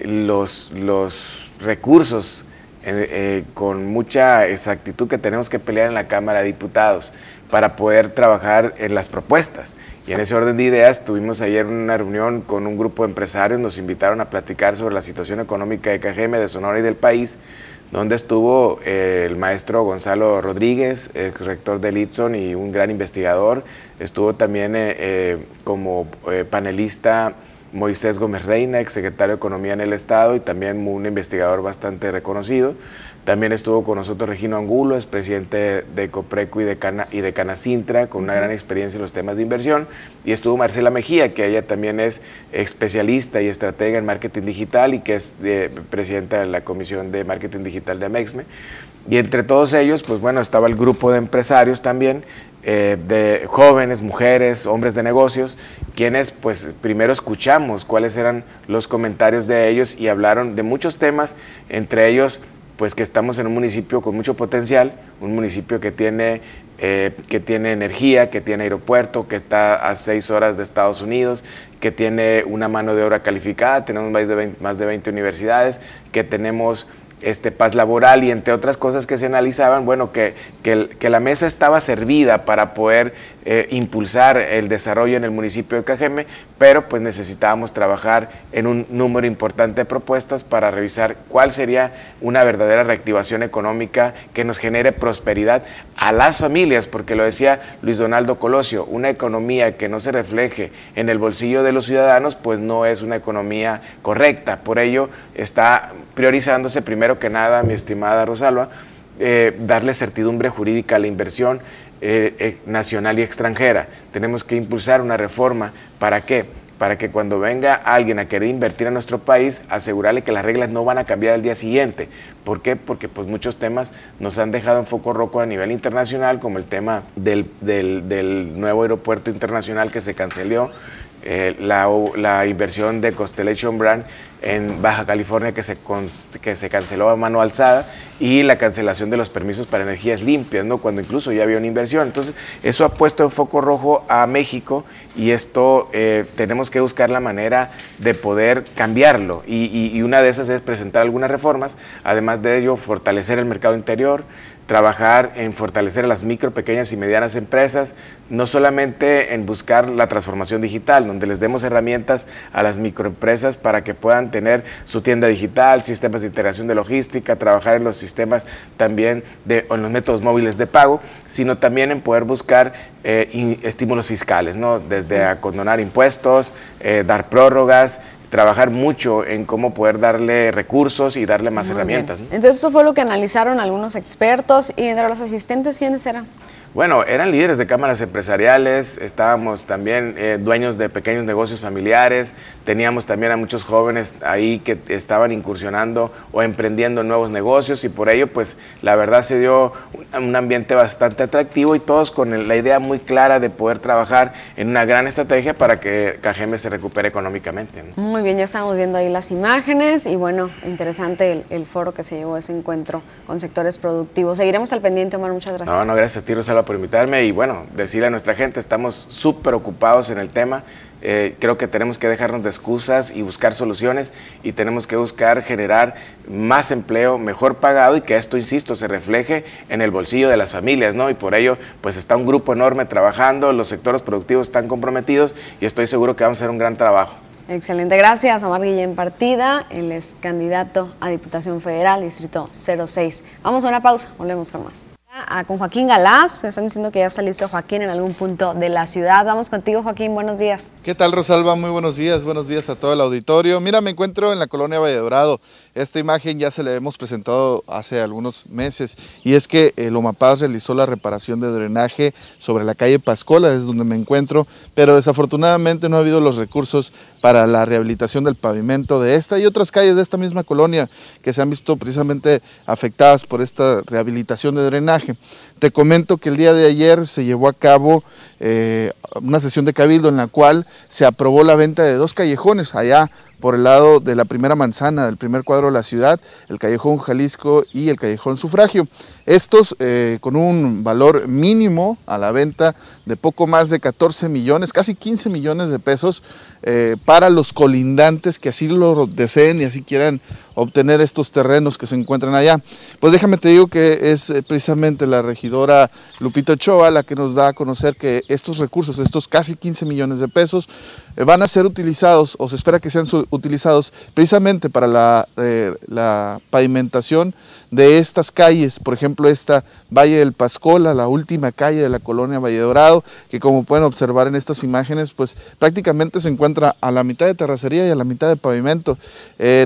los, los recursos eh, eh, con mucha exactitud que tenemos que pelear en la Cámara de Diputados para poder trabajar en las propuestas. Y en ese orden de ideas tuvimos ayer una reunión con un grupo de empresarios, nos invitaron a platicar sobre la situación económica de KGM, de Sonora y del país, donde estuvo eh, el maestro Gonzalo Rodríguez, ex rector de Litson y un gran investigador. Estuvo también eh, eh, como panelista Moisés Gómez Reina, ex secretario de Economía en el Estado y también un investigador bastante reconocido. También estuvo con nosotros Regino Angulo, es presidente de Copreco y de, Cana, y de Canacintra, con una gran experiencia en los temas de inversión. Y estuvo Marcela Mejía, que ella también es especialista y estratega en marketing digital y que es presidenta de la Comisión de Marketing Digital de Amexme. Y entre todos ellos, pues bueno, estaba el grupo de empresarios también, eh, de jóvenes, mujeres, hombres de negocios, quienes pues primero escuchamos cuáles eran los comentarios de ellos y hablaron de muchos temas, entre ellos pues que estamos en un municipio con mucho potencial, un municipio que tiene, eh, que tiene energía, que tiene aeropuerto, que está a seis horas de Estados Unidos, que tiene una mano de obra calificada, tenemos más de más de 20 universidades, que tenemos este, paz laboral y entre otras cosas que se analizaban, bueno, que, que, la mesa estaba servida para poder eh, impulsar el desarrollo en el municipio de Cajeme, pero pues necesitábamos trabajar en un número importante de propuestas para revisar cuál sería una verdadera reactivación económica que nos genere prosperidad a las familias, porque lo decía Luis Donaldo Colosio, una economía que no se refleje en el bolsillo de los ciudadanos, pues no es una economía correcta. Por ello está priorizándose primero que nada, mi estimada Rosalba, eh, darle certidumbre jurídica a la inversión eh, eh, nacional y extranjera. Tenemos que impulsar una reforma. ¿Para qué? Para que cuando venga alguien a querer invertir en nuestro país, asegurarle que las reglas no van a cambiar al día siguiente. ¿Por qué? Porque pues, muchos temas nos han dejado en foco rojo a nivel internacional, como el tema del, del nuevo aeropuerto internacional que se canceló, eh, la, la, inversión de Constellation Brand en Baja California que se, que se canceló a mano alzada y la cancelación de los permisos para energías limpias, ¿no? cuando incluso ya había una inversión. Entonces, eso ha puesto en foco rojo a México y esto eh, tenemos que buscar la manera de poder cambiarlo. Y, y una de esas es presentar algunas reformas, además de ello, fortalecer el mercado interior, trabajar en fortalecer a las micro, pequeñas y medianas empresas, no solamente en buscar la transformación digital, donde les demos herramientas a las microempresas para que puedan tener su tienda digital, sistemas de integración de logística, trabajar en los sistemas también de, en los métodos móviles de pago, sino también en poder buscar eh, estímulos fiscales, ¿no? desde a condonar impuestos, eh, dar prórrogas, trabajar mucho en cómo poder darle recursos y darle más herramientas. Entonces eso fue lo que analizaron algunos expertos y entre los asistentes, ¿quiénes eran? Bueno, eran líderes de cámaras empresariales, estábamos también eh, dueños de pequeños negocios familiares, teníamos también a muchos jóvenes ahí que estaban incursionando o emprendiendo nuevos negocios y por ello pues la verdad se dio un, ambiente bastante atractivo y todos con la idea muy clara de poder trabajar en una gran estrategia para que Cajeme se recupere económicamente. Muy bien, ya estamos viendo ahí las imágenes y bueno, interesante el, el, foro que se llevó ese encuentro con sectores productivos. Seguiremos al pendiente, Omar, muchas gracias. No, no, gracias a ti, Rosalba por invitarme y bueno, decirle a nuestra gente, estamos súper ocupados en el tema. Eh, creo que tenemos que dejarnos de excusas y buscar soluciones y tenemos que buscar generar más empleo, mejor pagado y que esto, insisto, se refleje en el bolsillo de las familias, ¿no? Y por ello, pues está un grupo enorme trabajando, los sectores productivos están comprometidos y estoy seguro que vamos a hacer un gran trabajo. Excelente, gracias. Omar Guillén Partida, él es candidato a Diputación Federal, Distrito 06. Vamos a una pausa, volvemos con más con Joaquín Galás. Me están diciendo que ya está listo Joaquín en algún punto de la ciudad. Vamos contigo, Joaquín. Buenos días. ¿Qué tal, Rosalba? Muy buenos días. Buenos días a todo el auditorio. Mira, me encuentro en la colonia Valledorado. Esta imagen ya se la hemos presentado hace algunos meses y es que el OMAPAZ realizó la reparación de drenaje sobre la calle Pascola, es donde me encuentro, pero desafortunadamente no ha habido los recursos para la rehabilitación del pavimento de esta y otras calles de esta misma colonia que se han visto precisamente afectadas por esta rehabilitación de drenaje. Te comento que el día de ayer se llevó a cabo eh, una sesión de cabildo en la cual se aprobó la venta de dos callejones allá por el lado de la primera manzana del primer cuadro de la ciudad, el Callejón Jalisco y el Callejón Sufragio. Estos eh, con un valor mínimo a la venta de poco más de 14 millones, casi 15 millones de pesos eh, para los colindantes que así lo deseen y así quieran obtener estos terrenos que se encuentran allá. Pues déjame te digo que es eh, precisamente la regidora Lupita Ochoa la que nos da a conocer que estos recursos, estos casi 15 millones de pesos, van a ser utilizados o se espera que sean utilizados precisamente para la, eh, la pavimentación de estas calles, por ejemplo esta Valle del Pascola, la última calle de la colonia Valle Dorado, que como pueden observar en estas imágenes, pues prácticamente se encuentra a la mitad de terracería y a la mitad de pavimento.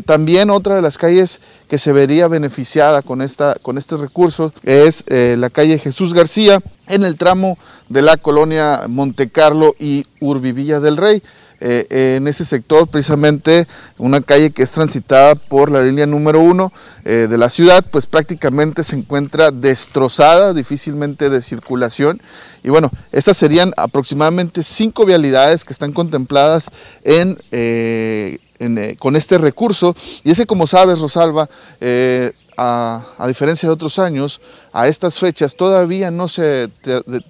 también otra de las calles que se vería beneficiada con, esta, con este recurso es eh, la calle Jesús García en el tramo de la colonia Montecarlo y Urbivilla del Rey. Eh, en ese sector, precisamente una calle que es transitada por la línea número uno eh, de la ciudad, pues prácticamente se encuentra destrozada, difícilmente de circulación. Y bueno, estas serían aproximadamente cinco vialidades que están contempladas eh, con este recurso. Y ese, como sabes, Rosalba, eh, a, a, diferencia de otros años, a estas fechas todavía no se,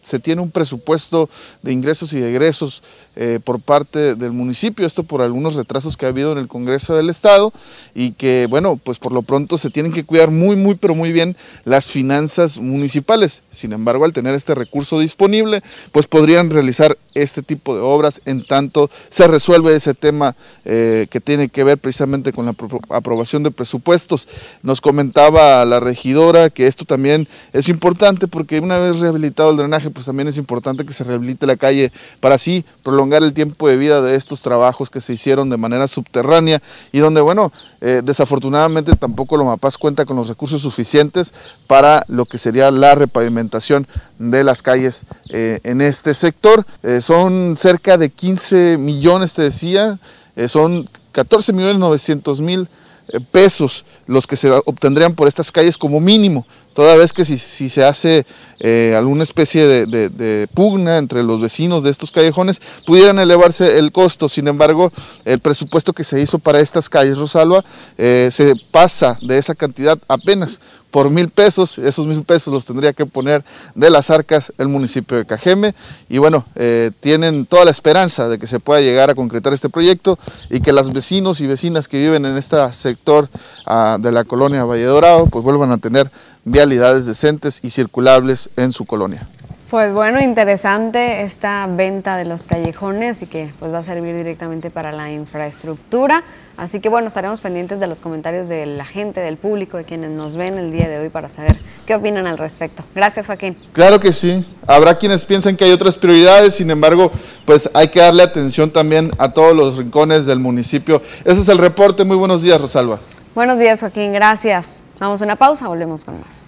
se tiene un presupuesto de ingresos y egresos eh, por parte del municipio, esto por algunos retrasos que ha habido en el Congreso del Estado y que, bueno, pues por lo pronto se tienen que cuidar muy, muy, pero muy bien las finanzas municipales. Sin embargo, al tener este recurso disponible, pues podrían realizar este tipo de obras en tanto se resuelve ese tema eh, que tiene que ver precisamente con la aprobación de presupuestos. Nos comentaba la regidora que esto también es importante porque una vez rehabilitado el drenaje, pues también es importante que se rehabilite la calle para así prolongar el tiempo de vida de estos trabajos que se hicieron de manera subterránea y donde, bueno, eh, desafortunadamente tampoco Lomapaz cuenta con los recursos suficientes para lo que sería la repavimentación de las calles eh, en este sector. Eh, son cerca de 15 millones, te decía, son 14 millones 900 mil pesos los que se obtendrían por estas calles como mínimo toda vez que si, se hace eh, alguna especie de, pugna entre los vecinos de estos callejones, pudieran elevarse el costo. Sin embargo, el presupuesto que se hizo para estas calles, Rosalba, eh, se pasa de esa cantidad apenas por mil pesos, esos mil pesos los tendría que poner de las arcas el municipio de Cajeme y bueno, eh, tienen toda la esperanza de que se pueda llegar a concretar este proyecto y que los vecinos y vecinas que viven en este sector ah, de la colonia Valle Dorado pues vuelvan a tener vialidades decentes y circulables en su colonia. Pues bueno, interesante esta venta de los callejones y que pues va a servir directamente para la infraestructura. Así que bueno, estaremos pendientes de los comentarios de la gente, del público, de quienes nos ven el día de hoy para saber qué opinan al respecto. Gracias, Joaquín. Claro que sí. Habrá quienes piensan que hay otras prioridades, sin embargo, pues hay que darle atención también a todos los rincones del municipio. Ese es el reporte. Muy buenos días, Rosalba. Buenos días, Joaquín. Gracias. Vamos a una pausa, volvemos con más.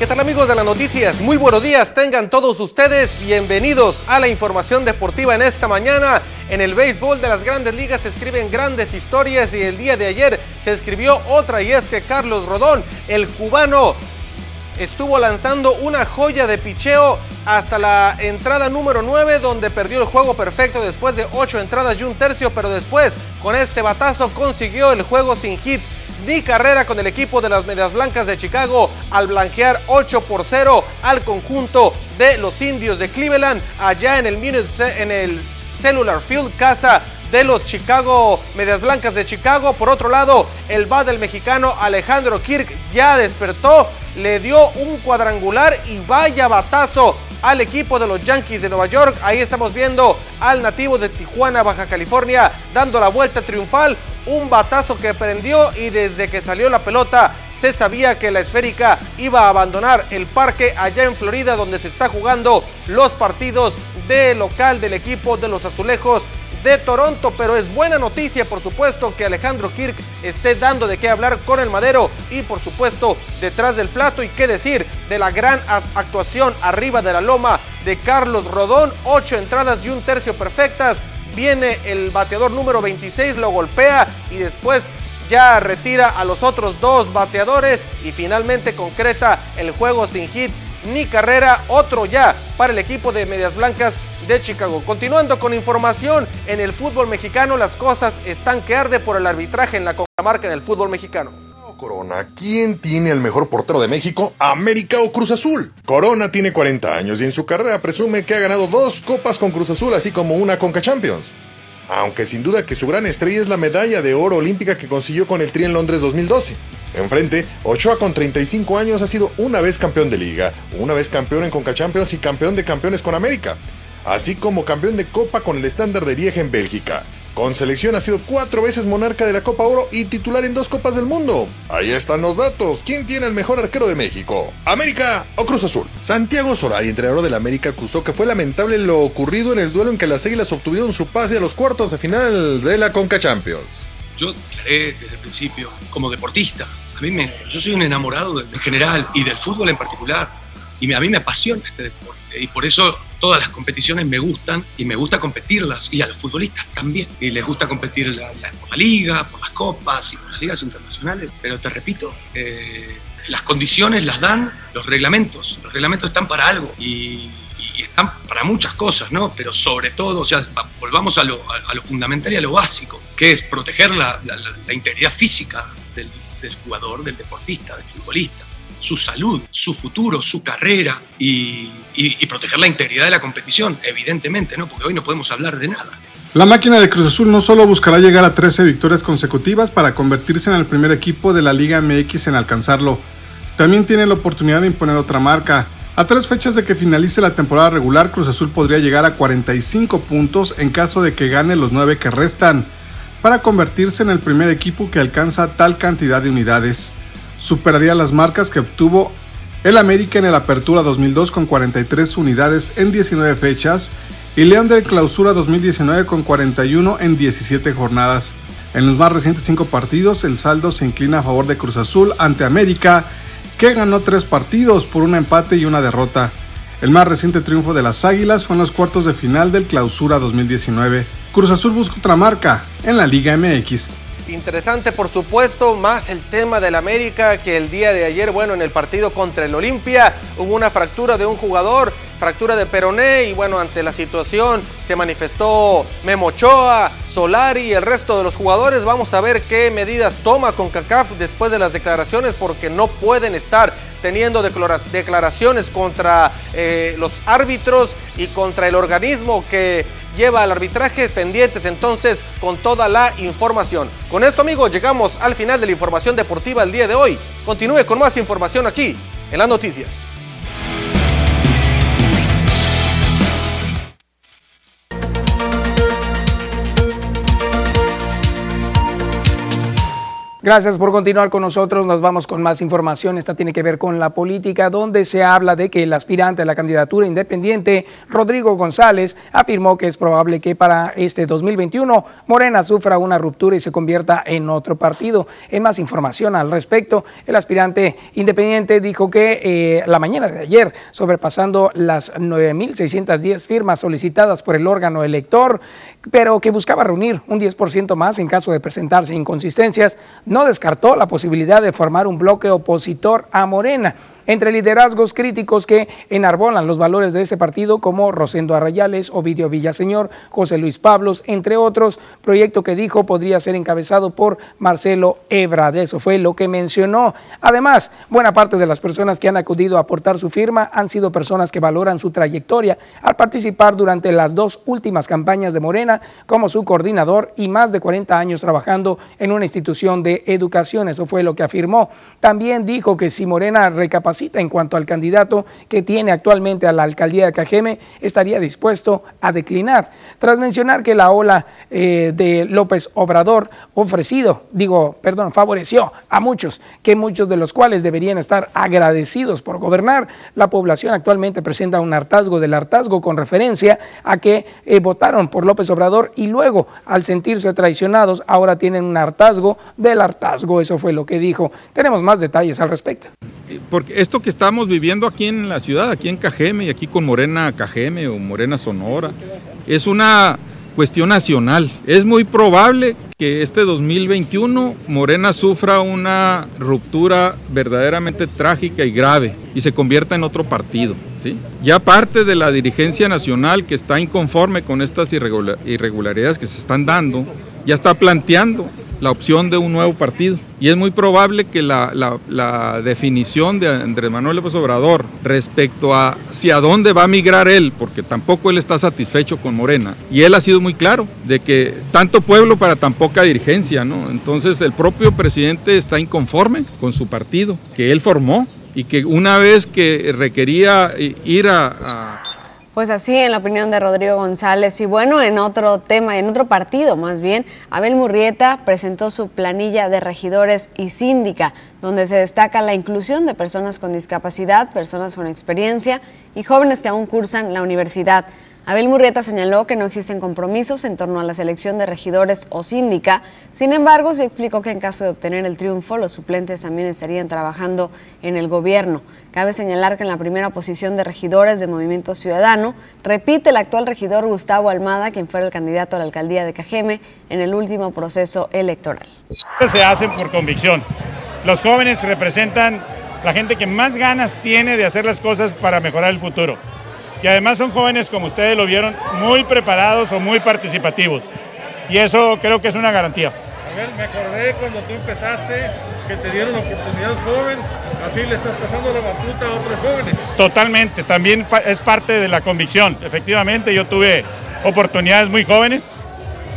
¿Qué tal amigos de las noticias? Muy buenos días, tengan todos ustedes bienvenidos a la información deportiva en esta mañana. En el béisbol de las grandes ligas se escriben grandes historias y el día de ayer se escribió otra y es que Carlos Rodón, el cubano, estuvo lanzando una joya de picheo hasta la entrada número 9 donde perdió el juego perfecto después de 8 entradas y un tercio, pero después con este batazo consiguió el juego sin hit ni carrera con el equipo de las Medias Blancas de Chicago al blanquear 8 por 0 al conjunto de los indios de Cleveland allá en el, en el Cellular Field, casa de los Chicago Medias Blancas de Chicago. Por otro lado, el bat del mexicano Alejandro Kirk ya despertó, le dio un cuadrangular y vaya batazo al equipo de los Yankees de Nueva York. Ahí estamos viendo al nativo de Tijuana, Baja California, dando la vuelta triunfal un batazo que prendió y desde que salió la pelota se sabía que la esférica iba a abandonar el parque allá en Florida donde se está jugando los partidos de local del equipo de los azulejos de Toronto, pero es buena noticia por supuesto que Alejandro Kirk esté dando de qué hablar con el madero y por supuesto detrás del plato y qué decir de la gran actuación arriba de la loma de Carlos Rodón, ocho entradas y un tercio perfectas, viene el bateador número 26, lo golpea y después ya retira a los otros dos bateadores. Y finalmente concreta el juego sin hit ni carrera, otro ya para el equipo de Medias Blancas de Chicago. Continuando con información, en el fútbol mexicano las cosas están que arde por el arbitraje en la marca en el fútbol mexicano. Corona, ¿quién tiene el mejor portero de México? ¿América o Cruz Azul? Corona tiene 40 años y en su carrera presume que ha ganado dos copas con Cruz Azul, así como una Conca Champions. Aunque sin duda que su gran estrella es la medalla de oro olímpica que consiguió con el Tri en Londres 2012. Enfrente, Ochoa con 35 años ha sido una vez campeón de liga, una vez campeón en Conca Champions y campeón de campeones con América, así como campeón de copa con el estándar de Lieja en Bélgica. Con selección ha sido cuatro veces monarca de la Copa Oro y titular en dos Copas del Mundo. Ahí están los datos. ¿Quién tiene el mejor arquero de México? ¿América o Cruz Azul? Santiago Solari, entrenador del América, acusó que fue lamentable lo ocurrido en el duelo en que las Águilas obtuvieron su pase a los cuartos de final de la Conca Champions. Yo declaré desde el principio, como deportista, a mí me, yo soy un enamorado en general y del fútbol en particular. Y a mí me apasiona este deporte. Y por eso todas las competiciones me gustan y me gusta competirlas y a los futbolistas también. Y les gusta competir por la liga, por las copas y por las ligas internacionales. Pero te repito, eh, las condiciones las dan los reglamentos. Los reglamentos están para algo y, están para muchas cosas, ¿no? Pero sobre todo, o sea, volvamos a lo, a, lo fundamental y a lo básico, que es proteger la, integridad física del, del jugador, del deportista, del futbolista su salud, su futuro, su carrera y, proteger la integridad de la competición, evidentemente, ¿no? Porque hoy no podemos hablar de nada. La máquina de Cruz Azul no solo buscará llegar a 13 victorias consecutivas para convertirse en el primer equipo de la Liga MX en alcanzarlo, también tiene la oportunidad de imponer otra marca. A tres fechas de que finalice la temporada regular, Cruz Azul podría llegar a 45 puntos en caso de que gane los 9 que restan, para convertirse en el primer equipo que alcanza tal cantidad de unidades superaría las marcas que obtuvo el América en el Apertura 2002 con 43 unidades en 19 fechas y León del Clausura 2019 con 41 en 17 jornadas. En los más recientes 5 partidos el saldo se inclina a favor de Cruz Azul ante América que ganó 3 partidos por un empate y una derrota. El más reciente triunfo de las Águilas fue en los cuartos de final del Clausura 2019. Cruz Azul busca otra marca en la Liga MX Interesante, por supuesto, más el tema del América que el día de ayer, bueno, en el partido contra el Olimpia hubo una fractura de un jugador, fractura de peroné y bueno, ante la situación se manifestó Memochoa, Solari y el resto de los jugadores. Vamos a ver qué medidas toma con CACAF después de las declaraciones porque no pueden estar teniendo declaraciones contra eh, los árbitros y contra el organismo que lleva al arbitraje pendientes entonces con toda la información. Con esto amigos llegamos al final de la información deportiva el día de hoy. Continúe con más información aquí en las noticias. Gracias por continuar con nosotros. Nos vamos con más información. Esta tiene que ver con la política, donde se habla de que el aspirante a la candidatura independiente, Rodrigo González, afirmó que es probable que para este 2021 Morena sufra una ruptura y se convierta en otro partido. En más información al respecto, el aspirante independiente dijo que eh, la mañana de ayer, sobrepasando las 9.610 firmas solicitadas por el órgano elector, pero que buscaba reunir un 10% más en caso de presentarse inconsistencias, no descartó la posibilidad de formar un bloque opositor a Morena entre liderazgos críticos que enarbolan los valores de ese partido como Rosendo Arrayales, Ovidio Villaseñor, José Luis Pablos, entre otros, proyecto que dijo podría ser encabezado por Marcelo Ebrard. Eso fue lo que mencionó. Además, buena parte de las personas que han acudido a aportar su firma han sido personas que valoran su trayectoria al participar durante las dos últimas campañas de Morena como su coordinador y más de 40 años trabajando en una institución de educación. Eso fue lo que afirmó. También dijo que si Morena recapacita en cuanto al candidato que tiene actualmente a la alcaldía de Cajeme, estaría dispuesto a declinar. Tras mencionar que la ola eh, de López Obrador ofrecido, digo, perdón, favoreció a muchos, que muchos de los cuales deberían estar agradecidos por gobernar, la población actualmente presenta un hartazgo del hartazgo con referencia a que eh, votaron por López Obrador y luego, al sentirse traicionados, ahora tienen un hartazgo del hartazgo. Eso fue lo que dijo. Tenemos más detalles al respecto. Porque esto que estamos viviendo aquí en la ciudad, aquí en Cajeme y aquí con Morena Cajeme o Morena Sonora, es una cuestión nacional. Es muy probable que este 2021 Morena sufra una ruptura verdaderamente trágica y grave y se convierta en otro partido. ¿sí? Ya parte de la dirigencia nacional que está inconforme con estas irregularidades que se están dando, ya está planteando la opción de un nuevo partido. Y es muy probable que la, definición de Andrés Manuel López Obrador respecto a hacia dónde va a migrar él, porque tampoco él está satisfecho con Morena, y él ha sido muy claro de que tanto pueblo para tan poca dirigencia, ¿no? Entonces el propio presidente está inconforme con su partido que él formó y que una vez que requería ir a pues así, en la opinión de Rodrigo González. Y bueno, en otro tema, en otro partido más bien, Abel Murrieta presentó su planilla de regidores y síndica, donde se destaca la inclusión de personas con discapacidad, personas con experiencia y jóvenes que aún cursan la universidad. Abel Murrieta señaló que no existen compromisos en torno a la selección de regidores o síndica, sin embargo, se explicó que en caso de obtener el triunfo, los suplentes también estarían trabajando en el gobierno. Cabe señalar que en la primera posición de regidores de Movimiento Ciudadano repite el actual regidor Gustavo Almada, quien fuera el candidato a la alcaldía de Cajeme en el último proceso electoral. Se hacen por convicción. Los jóvenes representan la gente que más ganas tiene de hacer las cosas para mejorar el futuro y además son jóvenes, como ustedes lo vieron, muy preparados o muy participativos. Y eso creo que es una garantía. A ver, me acordé cuando tú empezaste que te dieron oportunidad joven, así le estás pasando la batuta a otros jóvenes. Totalmente, también es parte de la convicción. Efectivamente, yo tuve oportunidades muy jóvenes.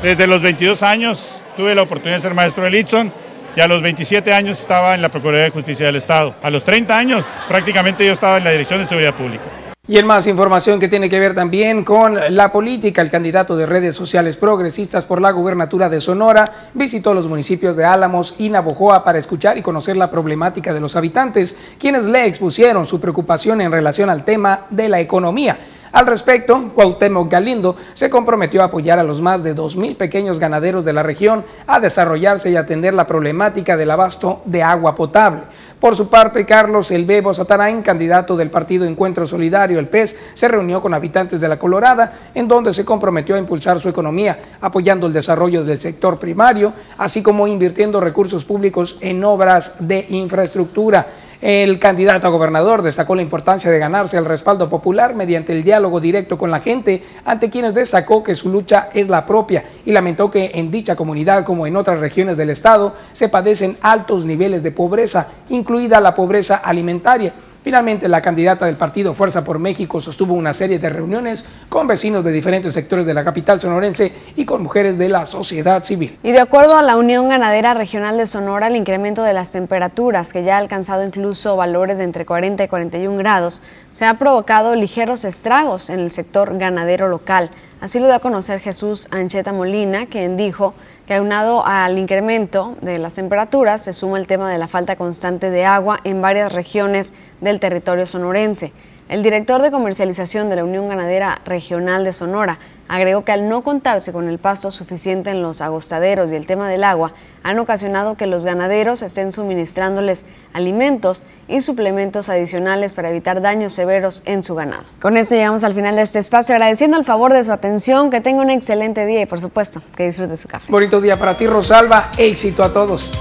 Desde los 22 años tuve la oportunidad de ser maestro de Litson y a los 27 años estaba en la Procuraduría de Justicia del Estado. A los 30 años prácticamente yo estaba en la Dirección de Seguridad Pública. Y en más información que tiene que ver también con la política, el candidato de redes sociales progresistas por la gubernatura de Sonora visitó los municipios de Álamos y Navojoa para escuchar y conocer la problemática de los habitantes, quienes le expusieron su preocupación en relación al tema de la economía. Al respecto, Cuauhtémoc Galindo se comprometió a apoyar a los más de 2.000 pequeños ganaderos de la región a desarrollarse y atender la problemática del abasto de agua potable. Por su parte, Carlos El Bebo Satarain, candidato del partido Encuentro Solidario, el PES, se reunió con habitantes de La Colorada, en donde se comprometió a impulsar su economía, apoyando el desarrollo del sector primario, así como invirtiendo recursos públicos en obras de infraestructura. El candidato a gobernador destacó la importancia de ganarse el respaldo popular mediante el diálogo directo con la gente, ante quienes destacó que su lucha es la propia y lamentó que en dicha comunidad, como en otras regiones del estado, se padecen altos niveles de pobreza, incluida la pobreza alimentaria. Finalmente, la candidata del partido Fuerza por México sostuvo una serie de reuniones con vecinos de diferentes sectores de la capital sonorense y con mujeres de la sociedad civil. Y de acuerdo a la Unión Ganadera Regional de Sonora, el incremento de las temperaturas, que ya ha alcanzado incluso valores de entre 40 y 41 grados, se ha provocado ligeros estragos en el sector ganadero local. Así lo da a conocer Jesús Ancheta Molina, quien dijo que aunado al incremento de las temperaturas se suma el tema de la falta constante de agua en varias regiones del territorio sonorense. El director de comercialización de la Unión Ganadera Regional de Sonora agregó que al no contarse con el pasto suficiente en los agostaderos y el tema del agua, han ocasionado que los ganaderos estén suministrándoles alimentos y suplementos adicionales para evitar daños severos en su ganado. Con esto llegamos al final de este espacio, agradeciendo el favor de su atención, que tenga un excelente día y por supuesto que disfrute su café. Bonito día para ti, Rosalba, éxito a todos.